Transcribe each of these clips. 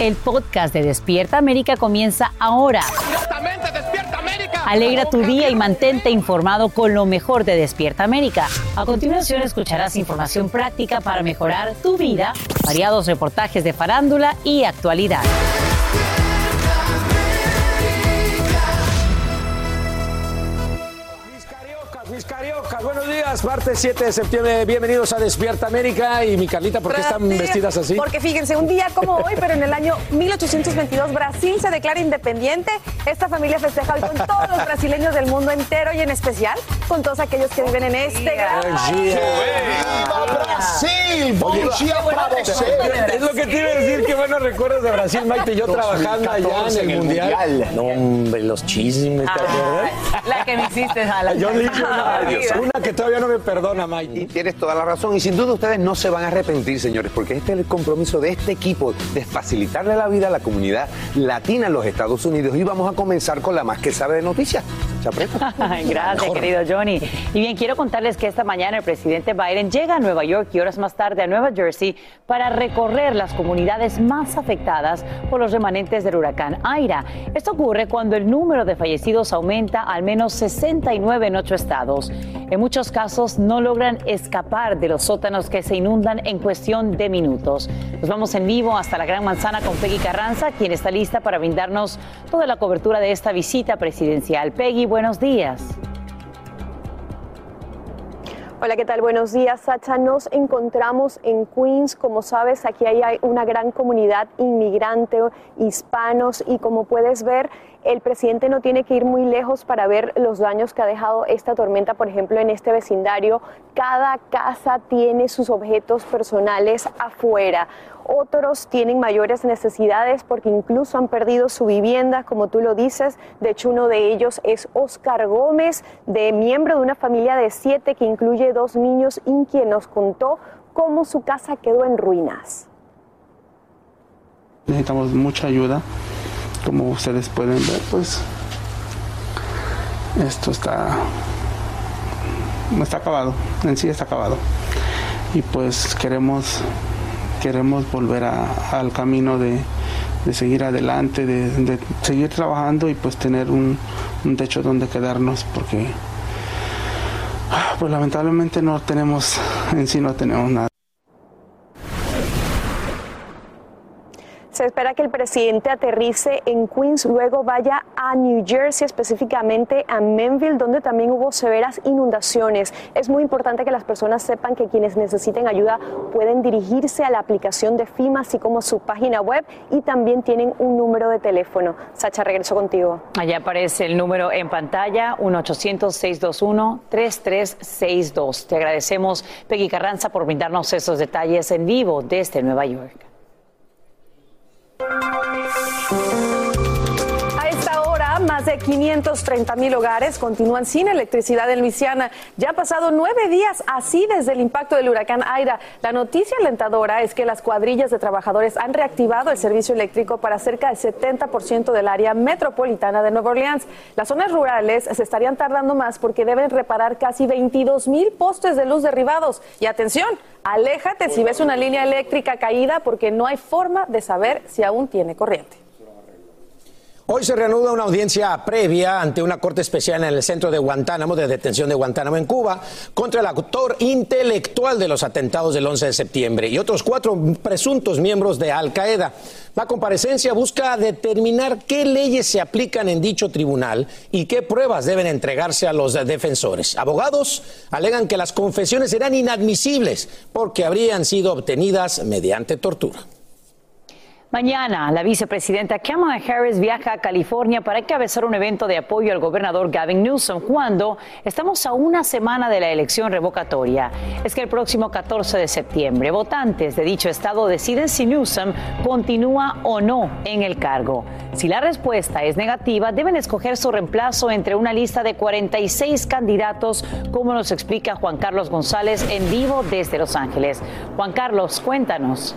El podcast de Despierta América comienza ahora. Alegra tu día y mantente informado con lo mejor de Despierta América. A continuación escucharás información práctica para mejorar tu vida, variados reportajes de farándula y actualidad. Mis cariocas, buenos días, martes 7 de septiembre, bienvenidos a Despierta América y mi Carlita, ¿por qué están Brasil, vestidas así? Porque fíjense, un día como hoy, pero en el año 1822, Brasil se declara independiente. Esta familia festeja hoy con todos los brasileños del mundo entero y en especial con todos aquellos que viven en este gran país. Brasil! ¡Bom dia pra você! Es lo que te iba a decir, qué buenos recuerdos de Brasil, Maite y yo trabajando allá en el, mundial. No, hombre, los chismes, ¿te acuerdas? La que me hiciste, Alan. Yo le dije una, una que todavía no me perdona, Y Maite. tienes toda la razón. Y sin duda ustedes no se van a arrepentir, señores, porque este es el compromiso de este equipo de facilitarle la vida a la comunidad latina en los Estados Unidos. Y vamos a comenzar con la más que sabe de noticias. Gracias, querido Johnny. Y bien, quiero contarles que esta mañana el presidente Biden llega a Nueva York y horas más tarde a Nueva Jersey para recorrer las comunidades más afectadas por los remanentes del huracán Aira. Esto ocurre cuando el número de fallecidos aumenta al menos 69 en ocho estados. En muchos casos no logran escapar de los sótanos que se inundan en cuestión de minutos. Nos vamos en vivo hasta la Gran Manzana con Peggy Carranza, quien está lista para brindarnos toda la cobertura de esta visita presidencial. Peggy, buenos días. Hola, ¿qué tal? Buenos días, Sacha. Nos encontramos en Queens. Como sabes, aquí hay una gran comunidad inmigrante, hispanos, y como puedes ver, el presidente no tiene que ir muy lejos para ver los daños que ha dejado esta tormenta, por ejemplo, en este vecindario. Cada casa tiene sus objetos personales afuera. Otros tienen mayores necesidades porque incluso han perdido su vivienda, como tú lo dices. De hecho, uno de ellos es Oscar Gómez, de miembro de una familia de siete que incluye dos niños, y quien nos contó cómo su casa quedó en ruinas. Necesitamos mucha ayuda. Como ustedes pueden ver, pues esto está está acabado, en sí está acabado. Y pues queremos queremos volver a- al camino de, seguir adelante, de, seguir trabajando y pues tener un, un techo donde quedarnos porque pues lamentablemente no tenemos en sí no tenemos nada. Se espera que el presidente aterrice en Queens, luego vaya a New Jersey, específicamente a Menville, donde también hubo severas inundaciones. Es muy importante que las personas sepan que quienes necesiten ayuda pueden dirigirse a la aplicación de FIMA, así como su página web, y también tienen un número de teléfono. Sacha, regreso contigo. Allá aparece el número en pantalla, 1-800-621-3362. Te agradecemos, Peggy Carranza, por brindarnos esos detalles en vivo desde Nueva York. Thank you. De 530 mil hogares continúan sin electricidad en Luisiana. Ya han pasado nueve días así desde el impacto del huracán Aira. La noticia alentadora es que las cuadrillas de trabajadores han reactivado el servicio eléctrico para cerca del 70% del área metropolitana de Nueva Orleans. Las zonas rurales se estarían tardando más porque deben reparar casi 22 mil postes de luz derribados. Y atención, aléjate si ves una línea eléctrica caída porque no hay forma de saber si aún tiene corriente. Hoy se reanuda una audiencia previa ante una corte especial en el centro de Guantánamo, de detención de Guantánamo en Cuba, contra el autor intelectual de los atentados del 11 de septiembre y otros cuatro presuntos miembros de Al Qaeda. La comparecencia busca determinar qué leyes se aplican en dicho tribunal y qué pruebas deben entregarse a los defensores. Abogados alegan que las confesiones eran inadmisibles porque habrían sido obtenidas mediante tortura. Mañana, la vicepresidenta Kamala Harris viaja a California para encabezar un evento de apoyo al gobernador Gavin Newsom cuando estamos a una semana de la elección revocatoria. Es que el próximo 14 de septiembre, votantes de dicho estado deciden si Newsom continúa o no en el cargo. Si la respuesta es negativa, deben escoger su reemplazo entre una lista de 46 candidatos, como nos explica Juan Carlos González en vivo desde Los Ángeles. Juan Carlos, cuéntanos.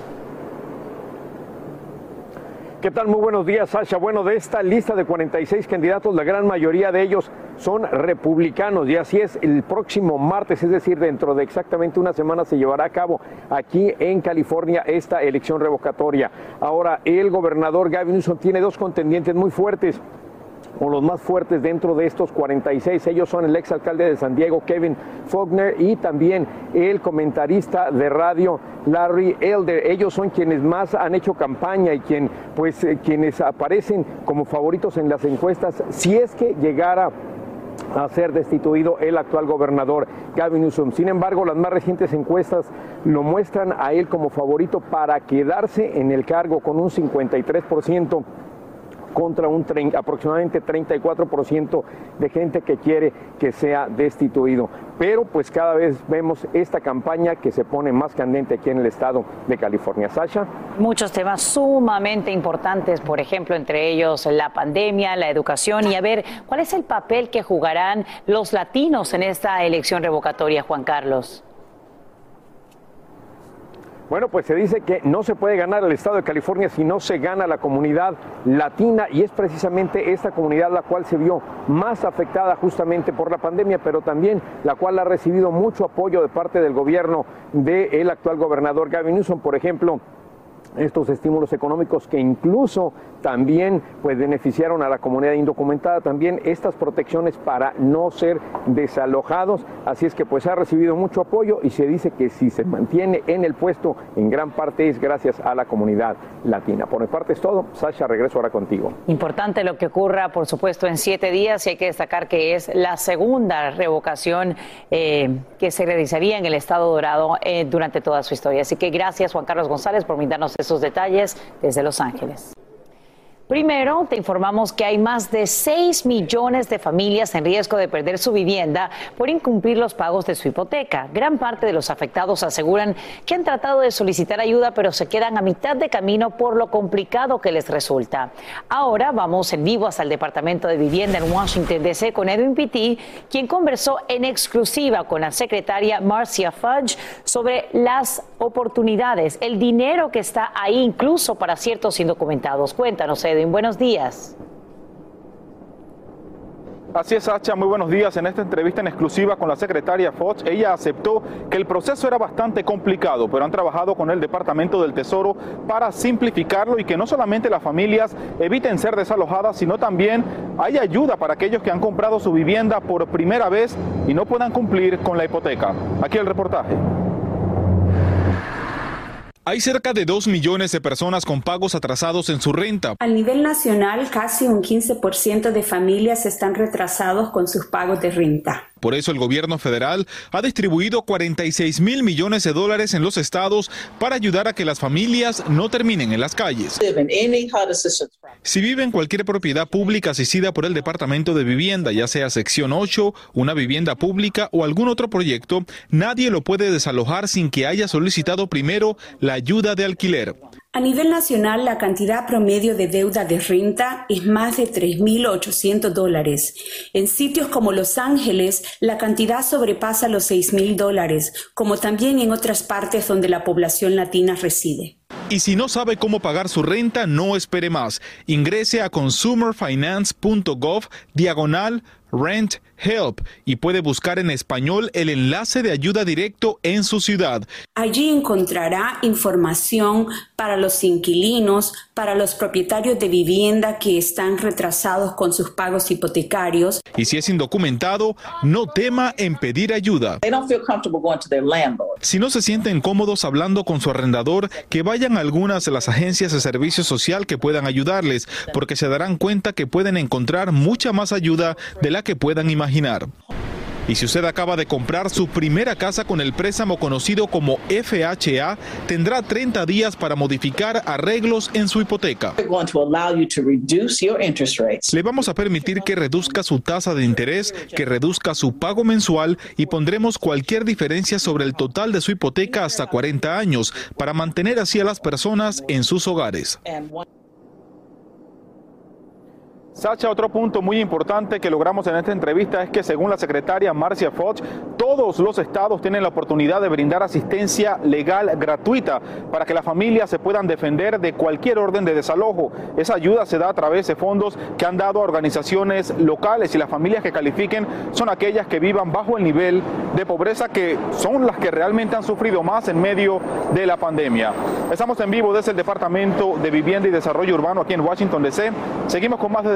¿Qué tal? Muy buenos días, Sasha. Bueno, de esta lista de 46 candidatos, la gran mayoría de ellos son republicanos y así es, el próximo martes, es decir, dentro de exactamente una semana se llevará a cabo aquí en California esta elección revocatoria. Ahora, el gobernador Gavin Newsom tiene dos contendientes muy fuertes o los más fuertes dentro de estos 46. Ellos son el exalcalde de San Diego, Kevin Faulkner, y también el comentarista de radio, Larry Elder. Ellos son quienes más han hecho campaña y quien, pues, eh, quienes aparecen como favoritos en las encuestas si es que llegara a ser destituido el actual gobernador Gavin Newsom. Sin embargo, las más recientes encuestas lo muestran a él como favorito para quedarse en el cargo con un 53% contra un aproximadamente 34% de gente que quiere que sea destituido. Pero pues cada vez vemos esta campaña que se pone más candente aquí en el estado de California. Sasha. Muchos temas sumamente importantes, por ejemplo, entre ellos la pandemia, la educación y a ver cuál es el papel que jugarán los latinos en esta elección revocatoria, Juan Carlos. Bueno, pues se dice que no se puede ganar el Estado de California si no se gana la comunidad latina y es precisamente esta comunidad la cual se vio más afectada justamente por la pandemia, pero también la cual ha recibido mucho apoyo de parte del gobierno del actual gobernador Gavin Newsom, por ejemplo estos estímulos económicos que incluso también pues beneficiaron a la comunidad indocumentada, también estas protecciones para no ser desalojados, así es que pues ha recibido mucho apoyo y se dice que si se mantiene en el puesto en gran parte es gracias a la comunidad latina. Por mi parte es todo, Sasha, regreso ahora contigo. Importante lo que ocurra, por supuesto, en siete días y hay que destacar que es la segunda revocación eh, que se realizaría en el Estado Dorado eh, durante toda su historia. Así que gracias Juan Carlos González por brindarnos esos detalles desde Los Ángeles. Primero, te informamos que hay más de 6 millones de familias en riesgo de perder su vivienda por incumplir los pagos de su hipoteca. Gran parte de los afectados aseguran que han tratado de solicitar ayuda, pero se quedan a mitad de camino por lo complicado que les resulta. Ahora vamos en vivo hasta el Departamento de Vivienda en Washington, D.C. con Edwin Pitti, quien conversó en exclusiva con la secretaria Marcia Fudge sobre las oportunidades, el dinero que está ahí incluso para ciertos indocumentados. Cuéntanos, Edwin buenos días. Así es, Sacha, muy buenos días. En esta entrevista en exclusiva con la secretaria Fox, ella aceptó que el proceso era bastante complicado, pero han trabajado con el Departamento del Tesoro para simplificarlo y que no solamente las familias eviten ser desalojadas, sino también hay ayuda para aquellos que han comprado su vivienda por primera vez y no puedan cumplir con la hipoteca. Aquí el reportaje. Hay cerca de 2 millones de personas con pagos atrasados en su renta. A nivel nacional, casi un 15% de familias están retrasados con sus pagos de renta. Por eso el gobierno federal ha distribuido 46 mil millones de dólares en los estados para ayudar a que las familias no terminen en las calles. Si vive en cualquier propiedad pública asistida por el Departamento de Vivienda, ya sea sección 8, una vivienda pública o algún otro proyecto, nadie lo puede desalojar sin que haya solicitado primero la ayuda de alquiler. A nivel nacional, la cantidad promedio de deuda de renta es más de 3.800 dólares. En sitios como Los Ángeles, la cantidad sobrepasa los 6.000 dólares, como también en otras partes donde la población latina reside. Y si no sabe cómo pagar su renta, no espere más. Ingrese a consumerfinance.gov diagonal rent help y puede buscar en español el enlace de ayuda directo en su ciudad. Allí encontrará información para los inquilinos, para los propietarios de vivienda que están retrasados con sus pagos hipotecarios. Y si es indocumentado, no tema en pedir ayuda. Si no se sienten cómodos hablando con su arrendador, que vayan algunas de las agencias de servicio social que puedan ayudarles, porque se darán cuenta que pueden encontrar mucha más ayuda de la que puedan imaginar. Y si usted acaba de comprar su primera casa con el préstamo conocido como FHA, tendrá 30 días para modificar arreglos en su hipoteca. Le vamos a permitir que reduzca su tasa de interés, que reduzca su pago mensual y pondremos cualquier diferencia sobre el total de su hipoteca hasta 40 años para mantener así a las personas en sus hogares. Sacha, otro punto muy importante que logramos en esta entrevista es que según la secretaria Marcia Foch, todos los estados tienen la oportunidad de brindar asistencia legal gratuita para que las familias se puedan defender de cualquier orden de desalojo. Esa ayuda se da a través de fondos que han dado a organizaciones locales y las familias que califiquen son aquellas que vivan bajo el nivel de pobreza que son las que realmente han sufrido más en medio de la pandemia. Estamos en vivo desde el Departamento de Vivienda y Desarrollo Urbano aquí en Washington DC. Seguimos con más de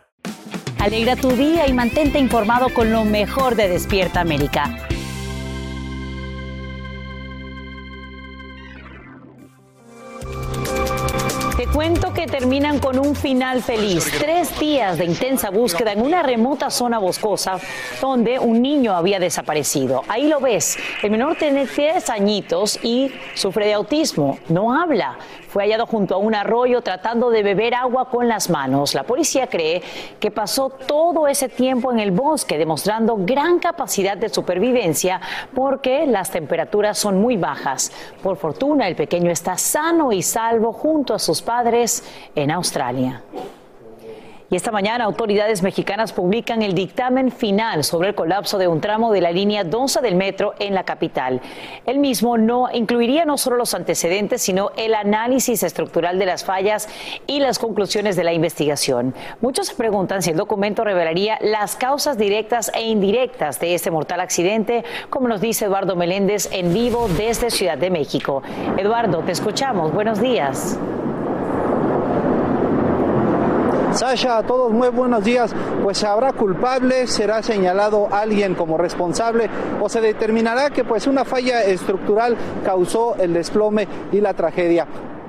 Alegra tu día y mantente informado con lo mejor de Despierta América. Te cuento que terminan con un final feliz. Tres días de intensa búsqueda en una remota zona boscosa donde un niño había desaparecido. Ahí lo ves. El menor tiene 10 añitos y sufre de autismo. No habla. Fue hallado junto a un arroyo tratando de beber agua con las manos. La policía cree que pasó todo ese tiempo en el bosque, demostrando gran capacidad de supervivencia porque las temperaturas son muy bajas. Por fortuna, el pequeño está sano y salvo junto a sus padres en Australia. Y esta mañana autoridades mexicanas publican el dictamen final sobre el colapso de un tramo de la línea 12 del metro en la capital. El mismo no incluiría no solo los antecedentes, sino el análisis estructural de las fallas y las conclusiones de la investigación. Muchos se preguntan si el documento revelaría las causas directas e indirectas de este mortal accidente, como nos dice Eduardo Meléndez en vivo desde Ciudad de México. Eduardo, te escuchamos. Buenos días. Sasha, a todos muy buenos días. Pues habrá culpable, será señalado alguien como responsable o se determinará que pues una falla estructural causó el desplome y la tragedia.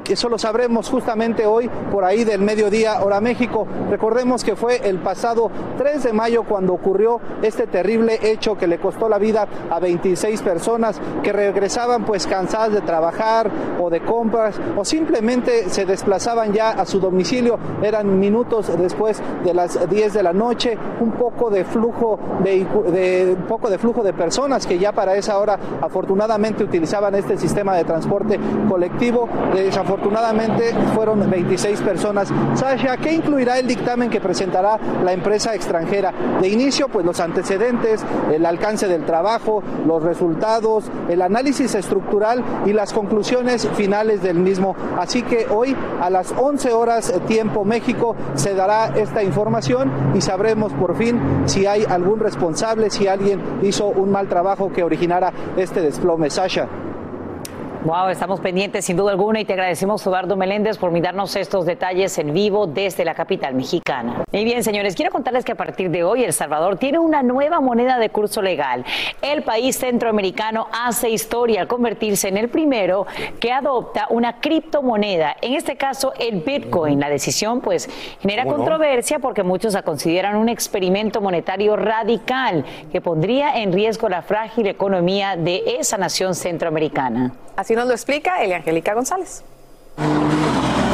Eso lo sabremos justamente hoy por ahí del mediodía hora México. Recordemos que fue el pasado 3 de mayo cuando ocurrió este terrible hecho que le costó la vida a 26 personas que regresaban pues cansadas de trabajar o de compras o simplemente se desplazaban ya a su domicilio. Eran minutos después de las 10 de la noche, un poco de flujo de, un poco de flujo de personas que ya para esa hora afortunadamente utilizaban este sistema de transporte colectivo. Desafortunadamente fueron 26 personas. Sasha, ¿qué incluirá el dictamen que presentará la empresa extranjera? De inicio, pues los antecedentes, el alcance del trabajo, los resultados, el análisis estructural y las conclusiones finales del mismo. Así que hoy a las 11 horas tiempo México se dará esta información y sabremos por fin si hay algún responsable, si alguien hizo un mal trabajo que originara este desplome. Sasha. Wow, estamos pendientes sin duda alguna y te agradecemos, Eduardo Meléndez, por mirarnos estos detalles en vivo desde la capital mexicana. Y bien, señores, quiero contarles que a partir de hoy El Salvador tiene una nueva moneda de curso legal. El país centroamericano hace historia al convertirse en el primero que adopta una criptomoneda, en este caso el Bitcoin. La decisión pues genera controversia porque muchos la consideran un experimento monetario radical que pondría en riesgo la frágil economía de esa nación centroamericana. Así nos lo explica Eliangélica González.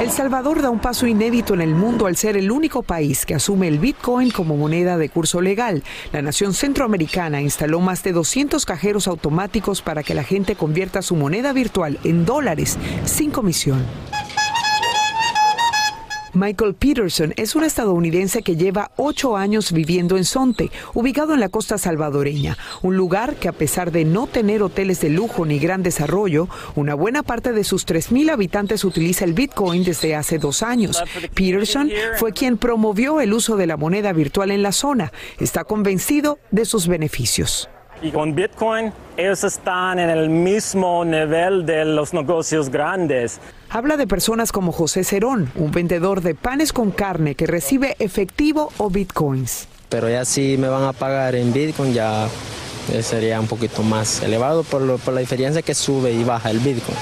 El Salvador da un paso inédito en el mundo al ser el único país que asume el Bitcoin como moneda de curso legal. La nación centroamericana instaló más de 200 cajeros automáticos para que la gente convierta su moneda virtual en dólares sin comisión. Michael Peterson es un estadounidense que lleva ocho años viviendo en Sonte, ubicado en la costa salvadoreña, un lugar que a pesar de no tener hoteles de lujo ni gran desarrollo, una buena parte de sus 3.000 habitantes utiliza el Bitcoin desde hace dos años. Peterson fue quien promovió el uso de la moneda virtual en la zona. Está convencido de sus beneficios. Y con Bitcoin ellos están en el mismo nivel de los negocios grandes. Habla de personas como José Cerón, un vendedor de panes con carne que recibe efectivo o bitcoins. Pero ya si me van a pagar en bitcoin ya sería un poquito más elevado por, por la diferencia que sube y baja el bitcoin.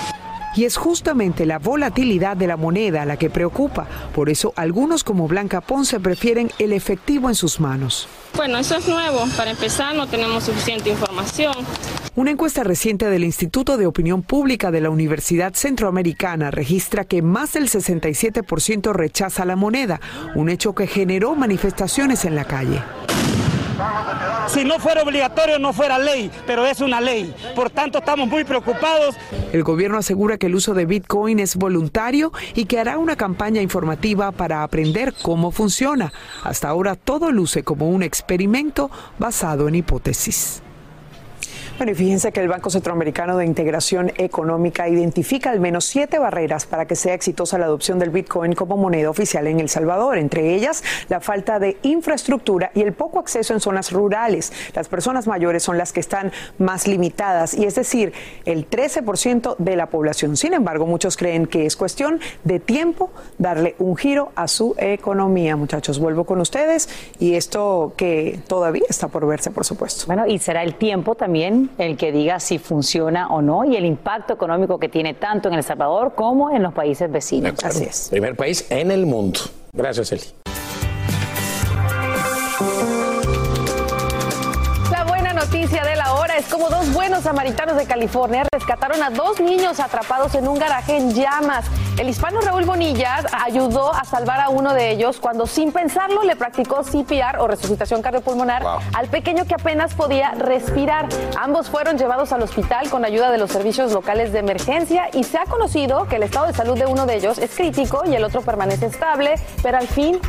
Y es justamente la volatilidad de la moneda la que preocupa. Por eso algunos como Blanca Ponce prefieren el efectivo en sus manos. Bueno, eso es nuevo. Para empezar, no tenemos suficiente información. Una encuesta reciente del Instituto de Opinión Pública de la Universidad Centroamericana registra que más del 67% rechaza la moneda, un hecho que generó manifestaciones en la calle. Si no fuera obligatorio no fuera ley, pero es una ley. Por tanto, estamos muy preocupados. El gobierno asegura que el uso de Bitcoin es voluntario y que hará una campaña informativa para aprender cómo funciona. Hasta ahora todo luce como un experimento basado en hipótesis. Bueno, y fíjense que el Banco Centroamericano de Integración Económica identifica al menos siete barreras para que sea exitosa la adopción del Bitcoin como moneda oficial en El Salvador, entre ellas la falta de infraestructura y el poco acceso en zonas rurales. Las personas mayores son las que están más limitadas y es decir, el 13% de la población. Sin embargo, muchos creen que es cuestión de tiempo darle un giro a su economía. Muchachos, vuelvo con ustedes y esto que todavía está por verse, por supuesto. Bueno, y será el tiempo también el que diga si funciona o no y el impacto económico que tiene tanto en El Salvador como en los países vecinos. Así es. Primer país en el mundo. Gracias, Eli. Como dos buenos samaritanos de California rescataron a dos niños atrapados en un garaje en llamas. El hispano Raúl Bonilla ayudó a salvar a uno de ellos cuando sin pensarlo le practicó CPR o resucitación cardiopulmonar al pequeño que apenas podía respirar. Ambos fueron llevados al hospital con ayuda de los servicios locales de emergencia y se ha conocido que el estado de salud de uno de ellos es crítico y el otro permanece estable, pero al fin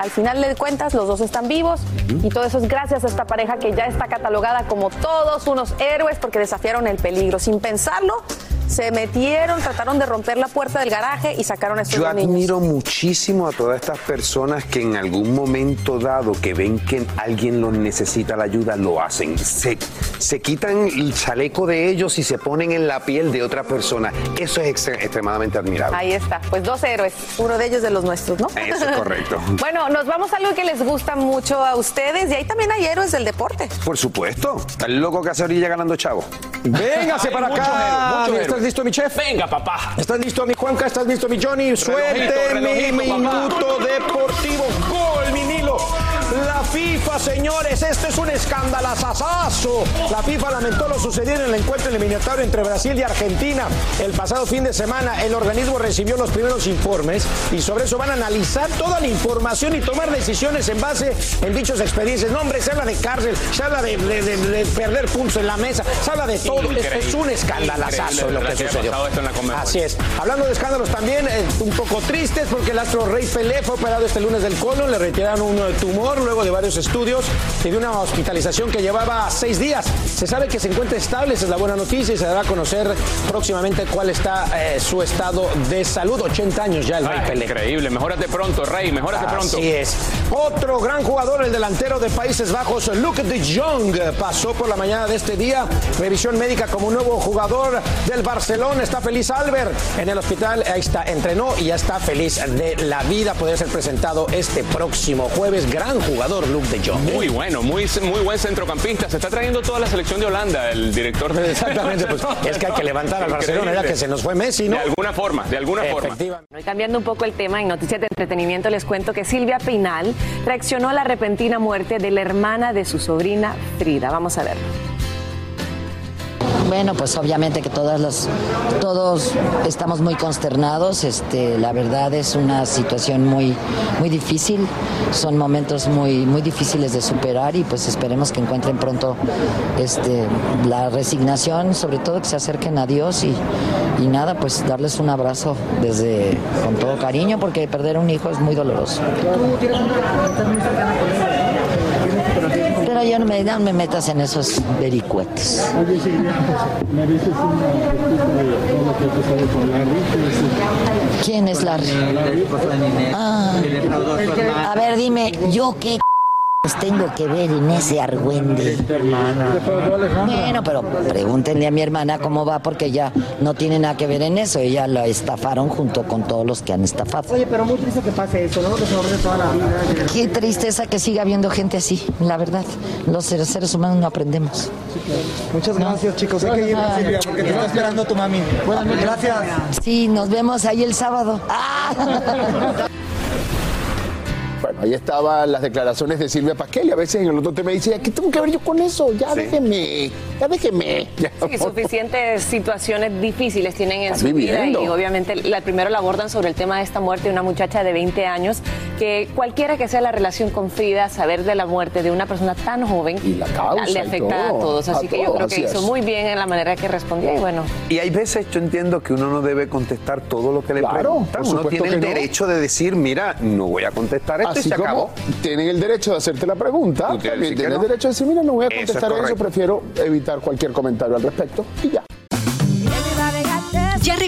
al final de cuentas los dos están vivos y todo eso es gracias a esta pareja que ya está catalogada como todos unos héroes porque desafiaron el peligro. Sin pensarlo, se metieron, trataron de romper la puerta del garaje y sacaron a estos Yo niños. admiro muchísimo a todas estas personas que en algún momento dado que ven que alguien los necesita la ayuda, lo hacen. Se, se quitan el chaleco de ellos y se ponen en la piel de otra persona. Eso es extre- extremadamente admirable. Ahí está, pues dos héroes, uno de ellos de los nuestros, ¿no? Eso es correcto. Bueno, nos vamos a algo que les gusta mucho a ustedes y ahí también hay héroes del deporte. Por supuesto. El loco que hace orilla ganando chavo. Véngase para acá, ¿Estás, héroe. ¿Estás listo, mi chef? Venga, papá. ¿Estás listo, mi Juanca? ¿Estás listo, mi Johnny? Suerte, mi relojito, papá. minuto deportivo. Gol, mi Nilo. La FIFA, señores, este es un escandalazazazo. La FIFA lamentó lo sucedido en el encuentro eliminatorio entre Brasil y Argentina el pasado fin de semana. El organismo recibió los primeros informes y sobre eso van a analizar toda la información y tomar decisiones en base en dichos expedientes. No, hombre, se habla de cárcel, se habla de, de- de- de perder puntos en la mesa, se habla de todo. Es, es un escandalazazo lo que sucedió. Así es. Hablando de escándalos también, eh, un poco tristes porque el astro Rey Pelé fue operado este lunes del colon, le retiraron un tumor luego de varios estudios y de una hospitalización que llevaba seis días. Se sabe que se encuentra estable, esa es la buena noticia y se dará a conocer próximamente cuál está eh, su estado de salud. 80 años ya el Rey Ay, Pelé. increíble. Mejórate pronto, Rey. Mejórate pronto. Así es. Otro gran jugador, el delantero de Países Bajos, Luke de Jong, pasó por la mañana de este día. Revisión médica como un nuevo jugador del Barcelona. Está feliz Albert en el hospital. Ahí está, entrenó y ya está feliz de la vida. Podría ser presentado este próximo jueves. Gran jugador, Luke de Jong. Muy bueno, muy, muy buen centrocampista. Se está trayendo toda la selección de Holanda, el director de Exactamente, pues es que hay que levantar al Barcelona, ya que se nos fue Messi, ¿no? De alguna forma, de alguna forma. Y cambiando un poco el tema, en noticias de entretenimiento les cuento que Silvia Peinal reaccionó a la repentina muerte de la hermana de su sobrina Frida. Vamos a verlo. Bueno, pues obviamente que todas las, todos estamos muy consternados. Este, la verdad es una situación muy, muy difícil. Son momentos muy, muy difíciles de superar y pues esperemos que encuentren pronto este, la resignación, sobre todo que se acerquen a Dios y, y nada, pues darles un abrazo desde con todo cariño porque perder un hijo es muy doloroso. Pero ya no me, no me metas en esos vericuetos. ¿Quién es Larry? Ah. A ver, dime, ¿yo qué tengo que ver en ese argüende? Bueno, pero pregúntenle a mi hermana cómo va porque ella no tiene nada que ver en eso. Ella la estafaron junto con todos los que han estafado. Oye, pero muy triste que pase eso, ¿no? Los de toda la vida. Qué tristeza que siga habiendo gente así, la verdad. Los seres seres humanos no aprendemos. Muchas gracias, chicos. Hay que ir, Silvia, porque te está esperando tu mami. Buenas noches. Gracias. Sí, nos vemos ahí el sábado. Bueno, ahí estaban las declaraciones de Silvia Pasquel y a veces en el otro tema dice, ¿qué tengo que ver yo con eso? Ya déjeme, ya déjeme. Ya, Sí, suficientes situaciones difíciles tienen en Están su vida y obviamente la, primero la abordan sobre el tema de esta muerte de una muchacha de 20 años que cualquiera que sea la relación con Frida, saber de la muerte de una persona tan joven causa le y afecta a todo, todos. Así a que yo creo que hizo es. muy bien en la manera que respondía y bueno. Y hay veces yo entiendo que uno no debe contestar todo lo que le Claro, preguntan. Uno tiene el no. derecho de decir, mira, no voy a contestar esto Así se como acabó. tienen el derecho de hacerte la pregunta, tienes no. derecho de decir, mira, no voy a Eso es contestar eso, correcto. prefiero evitar cualquier comentario al respecto y ya.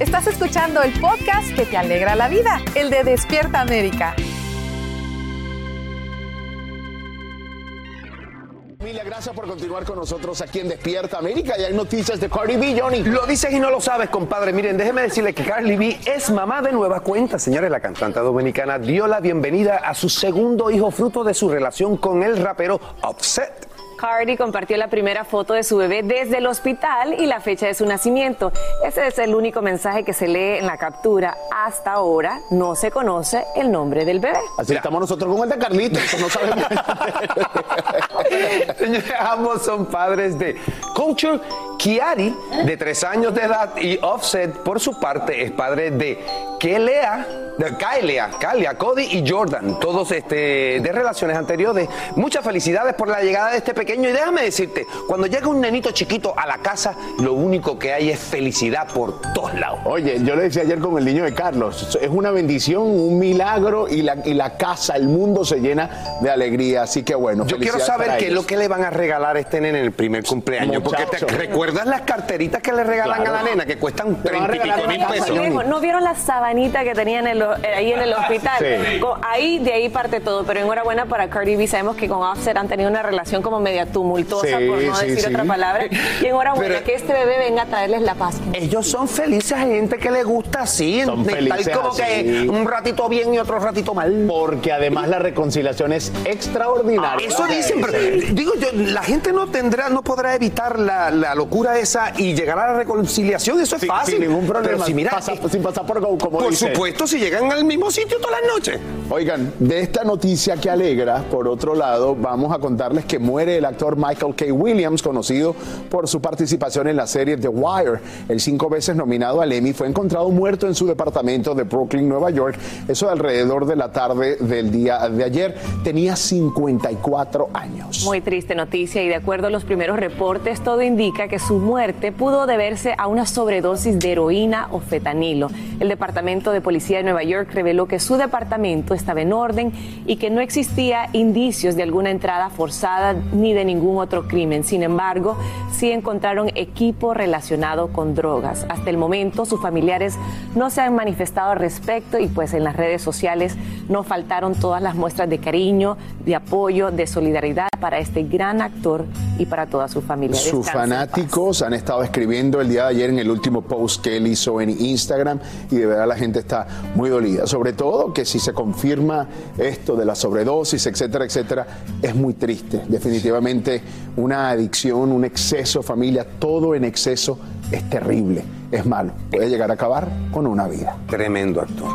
Estás escuchando el podcast que te alegra la vida, el de Despierta América. Familia, gracias por continuar con nosotros aquí en Despierta América y hay noticias de Cardi B, Johnny. Lo dices y no lo sabes, compadre. Miren, déjeme decirle que Carly B es mamá de nueva cuenta. Señores, la cantante dominicana dio la bienvenida a su segundo hijo fruto de su relación con el rapero Offset. Cardi compartió la primera foto de su bebé desde el hospital y la fecha de su nacimiento. Ese es el único mensaje que se lee en la captura. Hasta ahora no se conoce el nombre del bebé. Así estamos nosotros con el de Carlitos, que no sabemos. Señores, ambos son padres de Culture Kiari, de tres años de edad, y Offset, por su parte, es padre de Kelea, de Kylea, Kalia, Cody y Jordan, todos este, de relaciones anteriores. Muchas felicidades por la llegada de este pequeño. Y déjame decirte, cuando llega un nenito chiquito a la casa, lo único que hay es felicidad por todos lados. Oye, yo le decía ayer con el niño de Carlos, es una bendición, un milagro y la, y la casa, el mundo se llena de alegría. Así que bueno, Yo quiero saber qué es lo que le van a regalar a este nene en el primer cumpleaños. Porque te. ¿Recuerdas las carteritas que le regalan Claro. a la nena que cuestan Te van a treinta y pico mil pesos? ¿No vieron la sabanita que tenían en eh, ahí en el hospital? Sí. Con- ahí, de ahí parte todo. Pero enhorabuena para Cardi B. Sabemos que con Offset han tenido una relación como media tumultuosa, Sí, por no sí, decir sí. otra palabra. Y enhorabuena Pero- que este bebé venga a traerles la paz. Ellos son felices, hay gente que le gusta así, Son de- felices tal como así. que un ratito bien y otro ratito mal. Porque además la reconciliación es extraordinaria. Eso dicen, pero digo yo, la gente no tendrá, no podrá evitar la, la locura esa y llegar a la reconciliación, eso es Sin- fácil. sin ningún problema. Pero si mira, Pasa- sin pasar por go, como por dicen. supuesto, si llegan al mismo sitio todas las noches. Oigan, de esta noticia que alegra, por otro lado, vamos a contarles que muere el actor Michael K. Williams, conocido por su participación en la serie The Wire. El cinco veces nominado al Emmy fue encontrado muerto en su departamento de Brooklyn, Nueva York. Eso alrededor de la tarde del día de ayer. Tenía 54 años. Muy triste noticia y de acuerdo a los primeros reportes, todo indica que su muerte pudo deberse a una sobredosis de heroína o fetanilo. El Departamento de Policía de Nueva York reveló que su departamento estaba en orden y que no existía indicios de alguna entrada forzada ni de ningún otro crimen. Sin embargo, sí encontraron equipo relacionado con drogas. Hasta el momento, sus familiares no se han manifestado al respecto y pues en las redes sociales no faltaron todas las muestras de cariño, de apoyo, de solidaridad para este gran actor y para toda su familia. Descanse en han estado escribiendo el día de ayer en el último post que él hizo en Instagram y de verdad la gente está muy dolida. Sobre todo que si se confirma esto de la sobredosis, etcétera, etcétera, es muy triste. Definitivamente una adicción, un exceso, familia, todo en exceso es terrible, es malo. Puede llegar a acabar con una vida. Tremendo actor.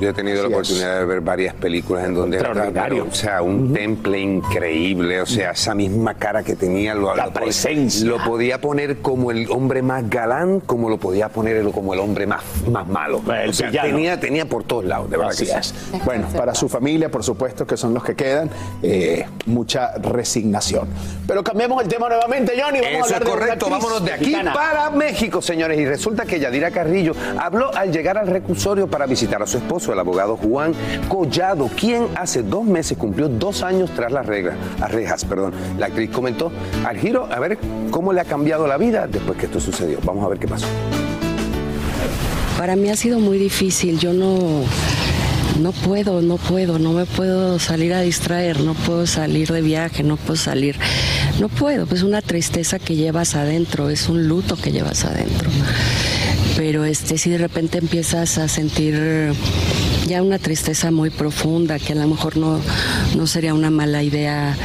Yo he tenido la es. oportunidad de ver varias películas en donde Extraordinario. o sea, un temple increíble, o sea, esa misma cara que tenía lo, La lo- presencia. lo podía poner como el hombre más galán, como lo podía poner como el hombre más, más malo. El o sea, tenía, tenía por todos lados, de verdad Así que es. sí. Bueno, para su familia, por supuesto, que son los que quedan, eh, mucha resignación. Pero cambiemos el tema nuevamente, Johnny. Vamos a Eso es hablar de una correcto, vámonos de aquí mexicana. para México, señores. Y resulta que Yadira Carrillo habló al llegar al reclusorio para visitar a su esposo, el abogado Juan Collado, quien hace dos meses cumplió dos años tras las reglas, las rejas. Perdón. La actriz comentó al giro a ver cómo le ha cambiado la vida después que esto sucedió. Vamos a ver qué pasó. Para mí ha sido muy difícil. Yo no, no puedo, no puedo, no me puedo salir a distraer, no puedo salir de viaje, no puedo salir. No puedo, pues una tristeza que llevas adentro, es un luto que llevas adentro. Pero este, si de repente empiezas a sentir ya una tristeza muy profunda, que a lo mejor no, no sería una mala idea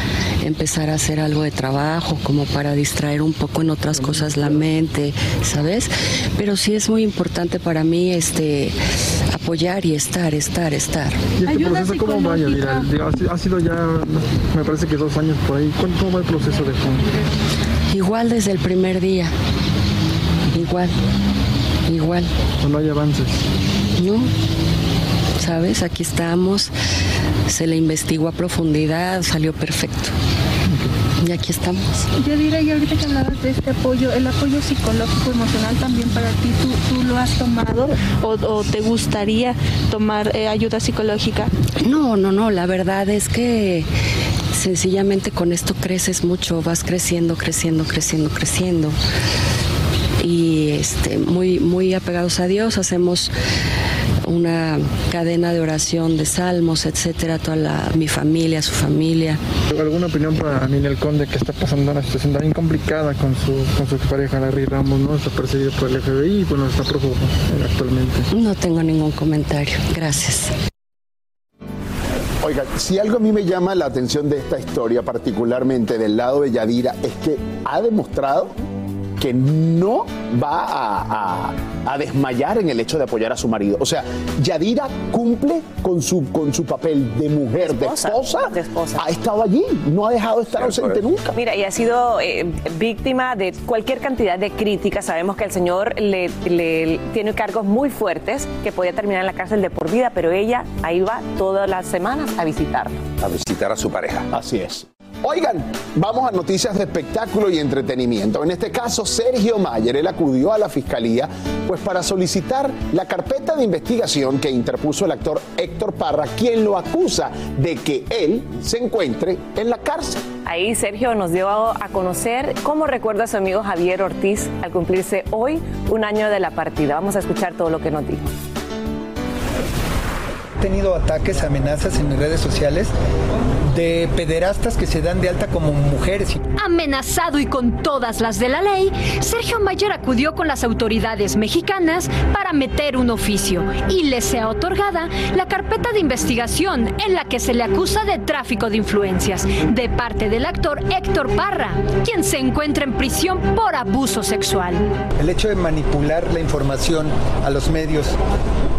empezar a hacer algo de trabajo, como para distraer un poco en otras cosas la mente, ¿sabes? Pero sí es muy importante para mí este apoyar y estar, estar, estar. ¿Y este proceso cómo va, Yadira? Ha si- Ha sido ya, me parece que dos años por ahí. ¿Cómo va el proceso de Juan? Igual desde el primer día. Igual. Igual. No hay avances. No. ¿Sabes? Aquí estamos. Se le investigó a profundidad, salió perfecto. Y aquí estamos. Yadira, y ahorita que hablabas de este apoyo, el apoyo psicológico emocional también para ti, ¿tú, tú lo has tomado o, o te gustaría tomar eh, ayuda psicológica? No, no, no, la verdad es que sencillamente con esto creces mucho, vas creciendo, creciendo, creciendo, creciendo. Y este, muy, muy apegados a Dios, hacemos una cadena de oración de salmos, etcétera, toda la- mi familia, su familia. ¿Alguna opinión para Ninel Conde que está pasando una situación también complicada con su, con su expareja Larry Ramos, ¿no? Está perseguido por el FBI y bueno, está prófugo eh, actualmente. No tengo ningún comentario. Gracias. Oiga, si algo a mí me llama la atención de esta historia, particularmente del lado de Yadira, es que ha demostrado que no va a, a- a desmayar en el hecho de apoyar a su marido. O sea, Yadira cumple con su, con su papel de mujer, de esposa. Ha estado allí, no ha dejado de estar ausente nunca. Mira, y ha sido eh, víctima de cualquier cantidad de críticas. Sabemos que el señor le, le- tiene cargos muy fuertes que podía terminar en la cárcel de por vida, pero ella ahí va todas las semanas a visitarlo. A visitar a su pareja. Así es. Oigan, vamos a noticias de espectáculo y entretenimiento. En este caso, Sergio Mayer, él acudió a la fiscalía pues para solicitar la carpeta de investigación que interpuso el actor Héctor Parra, quien lo acusa de que él se encuentre en la cárcel. Ahí Sergio nos dio a conocer cómo recuerda a su amigo Javier Ortiz al cumplirse hoy un año de la partida. Vamos a escuchar todo lo que nos dijo. He tenido ataques, amenazas en mis redes sociales de pederastas que se dan de alta como mujeres. Amenazado y con todas las de la ley, Sergio Mayer acudió con las autoridades mexicanas para meter un oficio y le sea otorgada la carpeta de investigación en la que se le acusa de tráfico de influencias de parte del actor Héctor Parra, quien se encuentra en prisión por abuso sexual. El hecho de manipular la información a los medios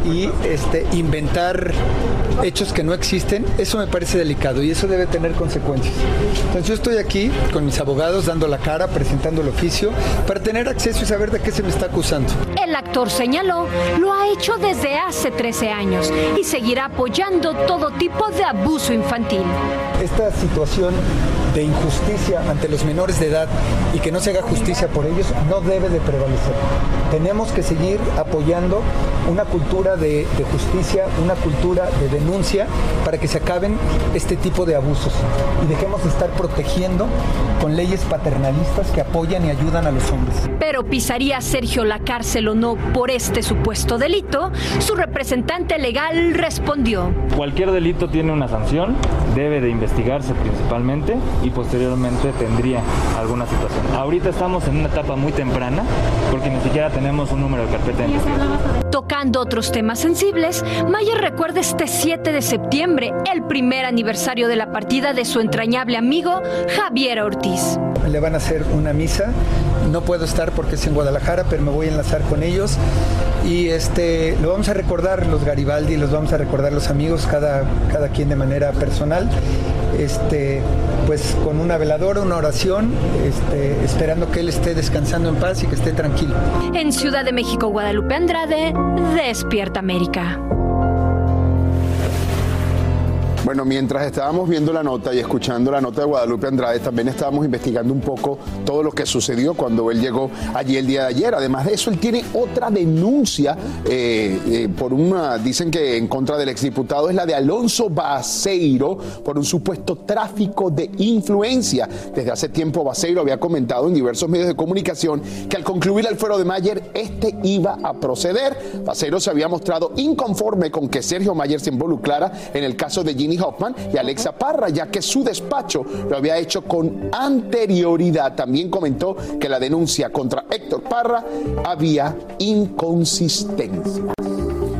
y este, inventar hechos que no existen, eso me parece delicado y eso debe tener consecuencias. Entonces yo estoy aquí con mis abogados dando la cara, presentando el oficio, para tener acceso y saber de qué se me está acusando. El actor señaló, lo ha hecho desde hace 13 años y seguirá apoyando todo tipo de abuso infantil. Esta situación de injusticia ante los menores de edad y que no se haga justicia por ellos no debe de prevalecer. Tenemos que seguir apoyando una cultura de, de justicia, una cultura de denuncia para que se acaben este tipo de abusos y dejemos de estar protegiendo con leyes paternalistas que apoyan y ayudan a los hombres. Pero pisaría Sergio la cárcel o no por este supuesto delito, su representante legal respondió. Cualquier delito tiene una sanción, debe de investigarse principalmente y posteriormente tendría alguna situación. Ahorita estamos en una etapa muy temprana porque ni siquiera tenemos un número de carpeta. Tocando otros temas sensibles, Mayer recuerda este 7 de septiembre, el primer aniversario de la partida de su entrañable amigo Javier Ortiz. Le van a hacer una misa, no puedo estar porque es en Guadalajara, pero me voy a enlazar con ellos y este lo vamos a recordar los Garibaldi, los vamos a recordar los amigos, cada, cada quien de manera personal, este, pues con una veladora, una oración, este, esperando que él esté descansando en paz y que esté tranquilo. En Ciudad de México, Guadalupe Andrade, Despierta América. Bueno, mientras estábamos viendo la nota y escuchando la nota de Guadalupe Andrade, también estábamos investigando un poco todo lo que sucedió cuando él llegó allí el día de ayer. Además de eso, él tiene otra denuncia eh, eh, por una, dicen que en contra del exdiputado, es la de Alonso Baseiro por un supuesto tráfico de influencia. Desde hace tiempo Baseiro había comentado en diversos medios de comunicación que al concluir el fuero de Mayer, este iba a proceder. Baseiro se había mostrado inconforme con que Sergio Mayer se involucrara en el caso de Ginny Y Alexa Parra, ya que su despacho lo había hecho con anterioridad. También comentó que la denuncia contra Héctor Parra había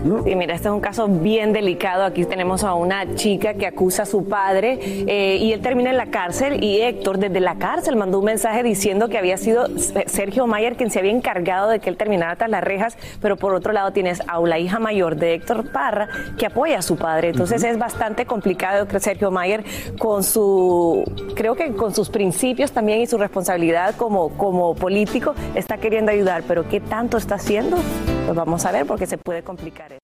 inconsistencia. Sí, mira, este es un caso bien delicado. Aquí tenemos a una chica que acusa a su padre eh, y él termina en la cárcel y Héctor desde la cárcel mandó un mensaje diciendo que había sido Sergio Mayer quien se había encargado de que él terminara tras las rejas, pero por otro lado tienes a la hija mayor de Héctor Parra que apoya a su padre. Entonces es bastante complicado que Sergio Mayer con su, creo que con sus principios también y su responsabilidad como, como político está queriendo ayudar, pero ¿qué tanto está haciendo? Pues vamos a ver porque se puede complicar.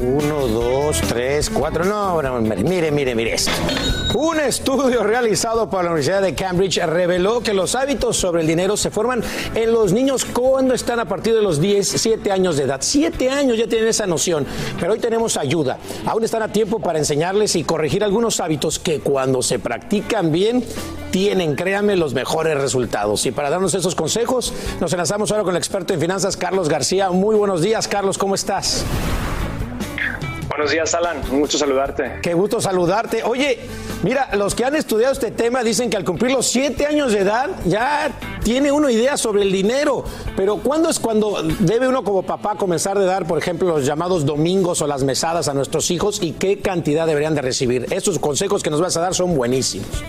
Uno, dos, tres, cuatro. No, mire, mire, mire esto. Un estudio realizado por la Universidad de Cambridge reveló que los hábitos sobre el dinero se forman en los niños cuando están a partir de los 10, 7 años de edad. 7 años ya tienen esa noción, pero hoy tenemos ayuda. Aún están a tiempo para enseñarles y corregir algunos hábitos que cuando se practican bien tienen, créanme, los mejores resultados. Y para darnos esos consejos, nos enlazamos ahora con el experto en finanzas, Carlos García. Muy buenos días, Carlos, ¿cómo estás? Buenos días, Alan. Un gusto saludarte. Qué gusto saludarte. Oye, mira, los que han estudiado este tema dicen que al cumplir los siete años de edad ya tiene uno idea sobre el dinero. Pero ¿cuándo es cuando debe uno como papá comenzar de dar, por ejemplo, los llamados domingos o las mesadas a nuestros hijos y qué cantidad deberían de recibir? Estos consejos que nos vas a dar son buenísimos.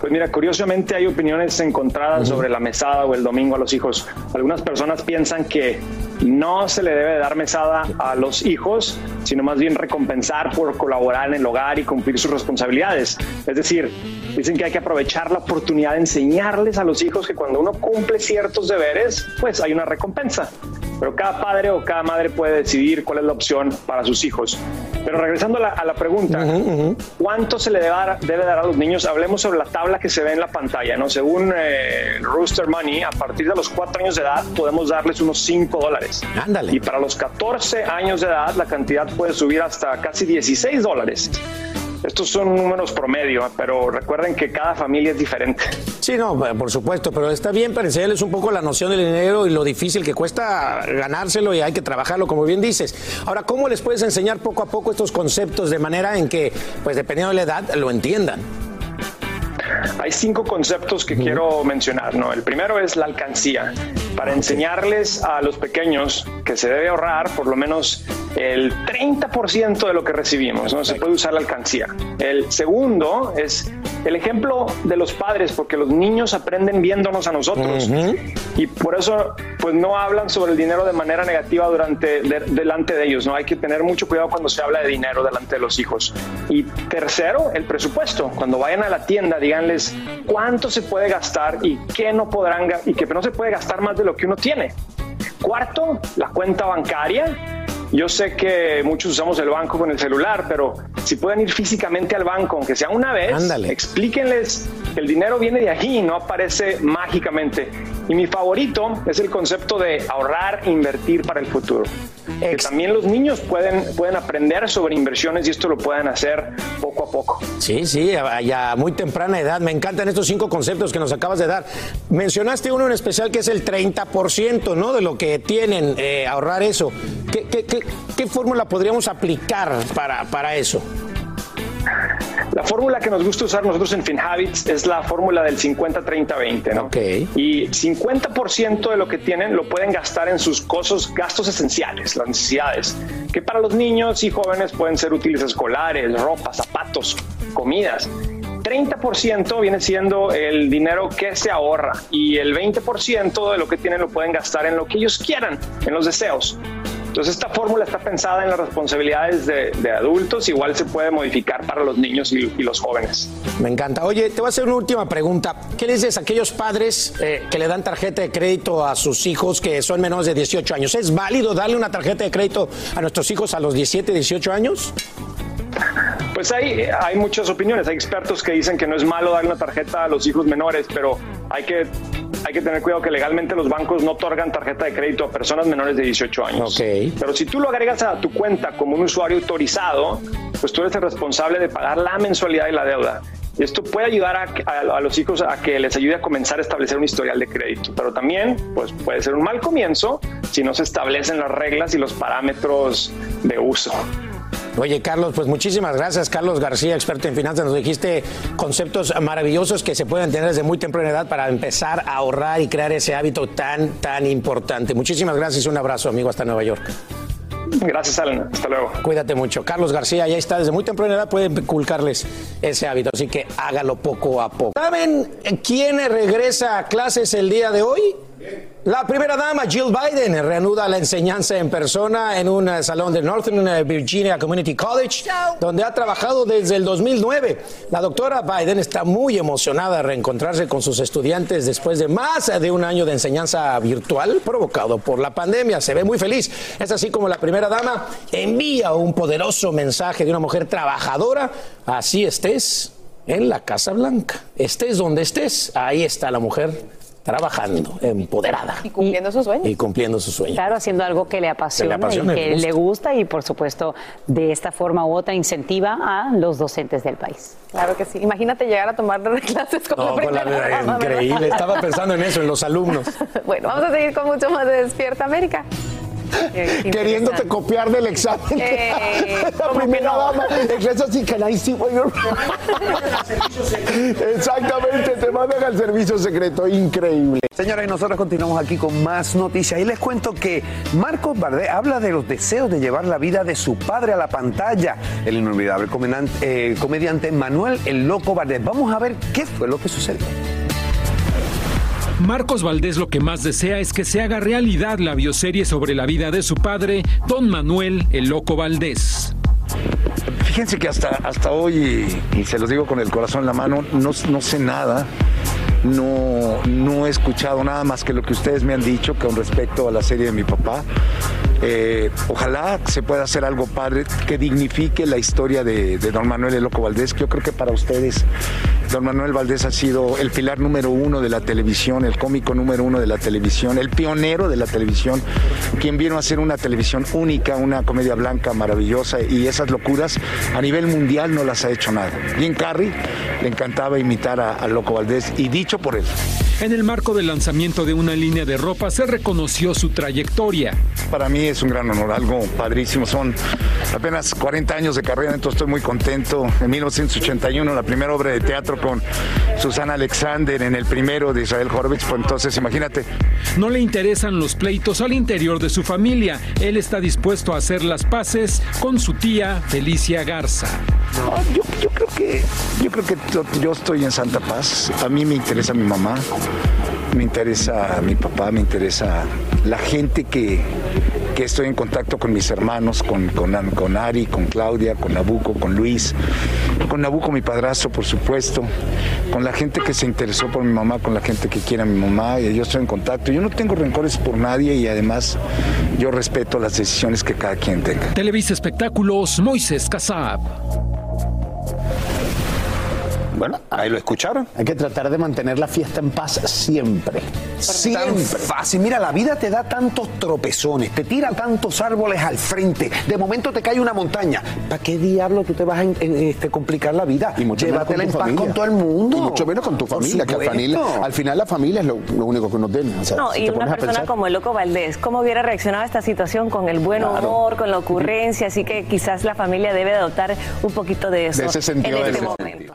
Pues mira, curiosamente hay opiniones encontradas sobre la mesada o el domingo a los hijos. Algunas personas piensan que no se le debe dar mesada a los hijos, sino más bien recompensar por colaborar en el hogar y cumplir sus responsabilidades. Es decir, dicen que hay que aprovechar la oportunidad de enseñarles a los hijos que cuando uno cumple ciertos deberes, pues hay una recompensa. Pero cada padre o cada madre puede decidir cuál es la opción para sus hijos. Pero regresando a la, a la pregunta, ¿cuánto se le debe dar, debe dar, a los niños? Hablemos sobre la tabla que se ve en la pantalla. ¿no? Según eh, Rooster Money, a partir de los 4 años de edad podemos darles unos 5 dólares. Ándale. Y para los 14 años de edad la cantidad puede subir hasta casi 16 dólares. Estos son números promedio, pero recuerden que cada familia es diferente. Sí, no, por supuesto, pero está bien para enseñarles un poco la noción del dinero y lo difícil que cuesta ganárselo y hay que trabajarlo, como bien dices. Ahora, ¿cómo les puedes enseñar poco a poco estos conceptos de manera en que, pues dependiendo de la edad, lo entiendan? Hay cinco conceptos que quiero mencionar. ¿no? El primero es la alcancía. Para enseñarles a los pequeños que se debe ahorrar por lo menos el 30% de lo que recibimos. ¿no? Se puede usar la alcancía. El segundo es el ejemplo de los padres, porque los niños aprenden viéndonos a nosotros. Y por eso, pues no hablan sobre el dinero de manera negativa durante, de- delante de ellos. No hay que tener mucho cuidado cuando se habla de dinero delante de los hijos. Y tercero, el presupuesto. Cuando vayan a la tienda, díganles cuánto se puede gastar y qué no podrán y que no se puede gastar más de lo que uno tiene. Cuarto, la cuenta bancaria. Yo sé que muchos usamos el banco con el celular, pero si pueden ir físicamente al banco, aunque sea una vez, explíquenles que el dinero viene de allí, no aparece mágicamente. Y mi favorito es el concepto de ahorrar e invertir para el futuro. Que también los niños pueden, pueden aprender sobre inversiones y esto lo pueden hacer poco a poco. Sí, sí, a, a muy temprana edad. Me encantan estos cinco conceptos que nos acabas de dar. Mencionaste uno en especial que es el 30%, ¿no? De lo que tienen, eh, ahorrar eso. ¿Qué, qué, qué- qué fórmula podríamos aplicar para, para eso? La fórmula que nos gusta usar nosotros en FinHabits es la fórmula del 50-30-20, ¿no? Y 50% de lo que tienen lo pueden gastar en sus cosas, gastos esenciales, las necesidades, que para los niños y jóvenes pueden ser útiles escolares, ropa, zapatos, comidas. 30% viene siendo el dinero que se ahorra y el 20% de lo que tienen lo pueden gastar en lo que ellos quieran, en los deseos. Entonces esta fórmula está pensada en las responsabilidades de, adultos, igual se puede modificar para los niños y, y los jóvenes. Me encanta. Oye, te voy a hacer una última pregunta. ¿Qué les dices a aquellos padres eh, que le dan tarjeta de crédito a sus hijos que son menores de 18 años? ¿Es válido darle una tarjeta de crédito a nuestros hijos a los 17, 18 años? Pues hay, hay muchas opiniones. Hay expertos que dicen que no es malo dar una tarjeta a los hijos menores, pero hay que, hay que tener cuidado que legalmente los bancos no otorgan tarjeta de crédito a personas menores de 18 años. Pero si tú lo agregas a tu cuenta como un usuario autorizado, pues tú eres el responsable de pagar la mensualidad y la deuda. Y esto puede ayudar a, a- a los hijos a que les ayude a comenzar a establecer un historial de crédito, pero también pues, puede ser un mal comienzo si no se establecen las reglas y los parámetros de uso. Oye, Carlos, pues muchísimas gracias. Carlos García, experto en finanzas, nos dijiste conceptos maravillosos que se pueden tener desde muy temprana edad para empezar a ahorrar y crear ese hábito tan, tan importante. Muchísimas gracias y un abrazo, amigo, hasta Nueva York. Gracias, Alan. Hasta luego. Cuídate mucho. Carlos García ya está desde muy temprana edad, puede inculcarles ese hábito, así que hágalo poco a poco. ¿Saben quién regresa a clases el día de hoy? La primera dama, Jill Biden, reanuda la enseñanza en persona en un eh, salón de Northern Virginia Community College, donde ha trabajado desde el 2009. La doctora Biden está muy emocionada de reencontrarse con sus estudiantes después de más de un año de enseñanza virtual provocado por la pandemia. Se ve muy feliz. Es así como la primera dama envía un poderoso mensaje de una mujer trabajadora. Así estés en la Casa Blanca. Estés donde estés, ahí está la mujer trabajando, empoderada. Y cumpliendo sus sueños. Y cumpliendo sus sueños. Claro, haciendo algo que le apasiona, apasiona, y le que gusta. le gusta y por supuesto de esta forma u otra incentiva a los docentes del país. Claro que sí. Imagínate llegar a tomar clases con la No, con la- primera increíble. Estaba pensando en eso, en los alumnos. Bueno, vamos a seguir con mucho más de Despierta América. Qué Queriéndote copiar del examen. Eh, la ¿cómo que primera no? dama. Es así, can I see what you're- Exactamente, te mandan al servicio secreto. Increíble. Señoras, y nosotros continuamos aquí con más noticias. Y les cuento que Marcos Bardet habla de los deseos de llevar la vida de su padre a la pantalla. El inolvidable eh, comediante Manuel El Loco Bardet. Vamos a ver qué fue lo que sucedió. Marcos Valdés lo que más desea es que se haga realidad la bioserie sobre la vida de su padre, don Manuel el Loco Valdés. Fíjense que hasta, hasta hoy, y, se los digo con el corazón en la mano, no, no sé nada. No, no he escuchado nada más que lo que ustedes me han dicho con respecto a la serie de mi papá. Eh, ojalá se pueda hacer algo padre que dignifique la historia de, don Manuel El Loco Valdés, yo creo que para ustedes don Manuel Valdés ha sido el pilar número uno de la televisión, el cómico número uno de la televisión, el pionero de la televisión, quien vino a hacer una televisión única, una comedia blanca maravillosa y esas locuras a nivel mundial no las ha hecho nada. Jim Carrey le encantaba imitar a Loco Valdés y dicho por él. En el marco del lanzamiento de una línea de ropa se reconoció su trayectoria. Para mí es un gran honor, algo padrísimo. Son apenas 40 años de carrera, entonces estoy muy contento. En 1981, la primera obra de teatro con Susana Alexander, en el primero de Israel Horvitz, pues entonces imagínate. No le interesan los pleitos al interior de su familia. Él está dispuesto a hacer las paces con su tía Felicia Garza. No, yo, yo creo yo creo que yo- estoy en Santa Paz. A mí me interesa mi mamá, me interesa mi papá, me interesa la gente que, que estoy en contacto con mis hermanos, con, con, con Ari, con Claudia, con Nabuco, con Luis, con Nabuco mi padrastro, por supuesto, con la gente que se interesó por mi mamá, con la gente que quiere a mi mamá, y yo estoy en contacto. Yo no tengo rencores por nadie y además yo respeto las decisiones que cada quien tenga. Televisa Espectáculos, Moisés Casab. Bueno, ahí lo escucharon. Hay que tratar de mantener la fiesta en paz siempre. Tan Siempre. fácil. Mira, la vida te da tantos tropezones, te tira tantos árboles al frente. De momento te cae una montaña. ¿Para qué diablo tú te vas a en- en- este, complicar la vida? Y mucho menos Llévatela en paz con todo el mundo. Y mucho menos con tu familia, que al final, al final la familia es lo, lo único que uno tiene. O sea, No, si y te una persona pensar- como el Loco Valdés, ¿cómo hubiera reaccionado a esta situación con el buen Claro. humor, con la ocurrencia? Así que quizás la familia debe adoptar un poquito de eso De ese sentido en de este ese momento.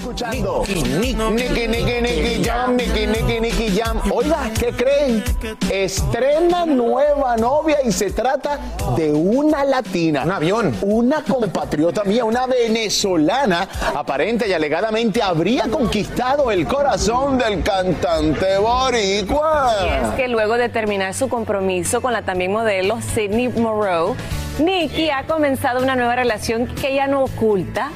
Escuchando. Nicky, Nicky, Nicky, Jam, Nicky, Nicky, Nicky Jam. Oiga, ¿qué creen? Estrena nueva novia y se trata de una latina. Un avión. Una compatriota mía, una venezolana, aparente y alegadamente habría conquistado el corazón del cantante boricua. Y es que luego de terminar su compromiso con la también modelo Sydney Moreau, Nicky ha comenzado una nueva relación que ella no oculta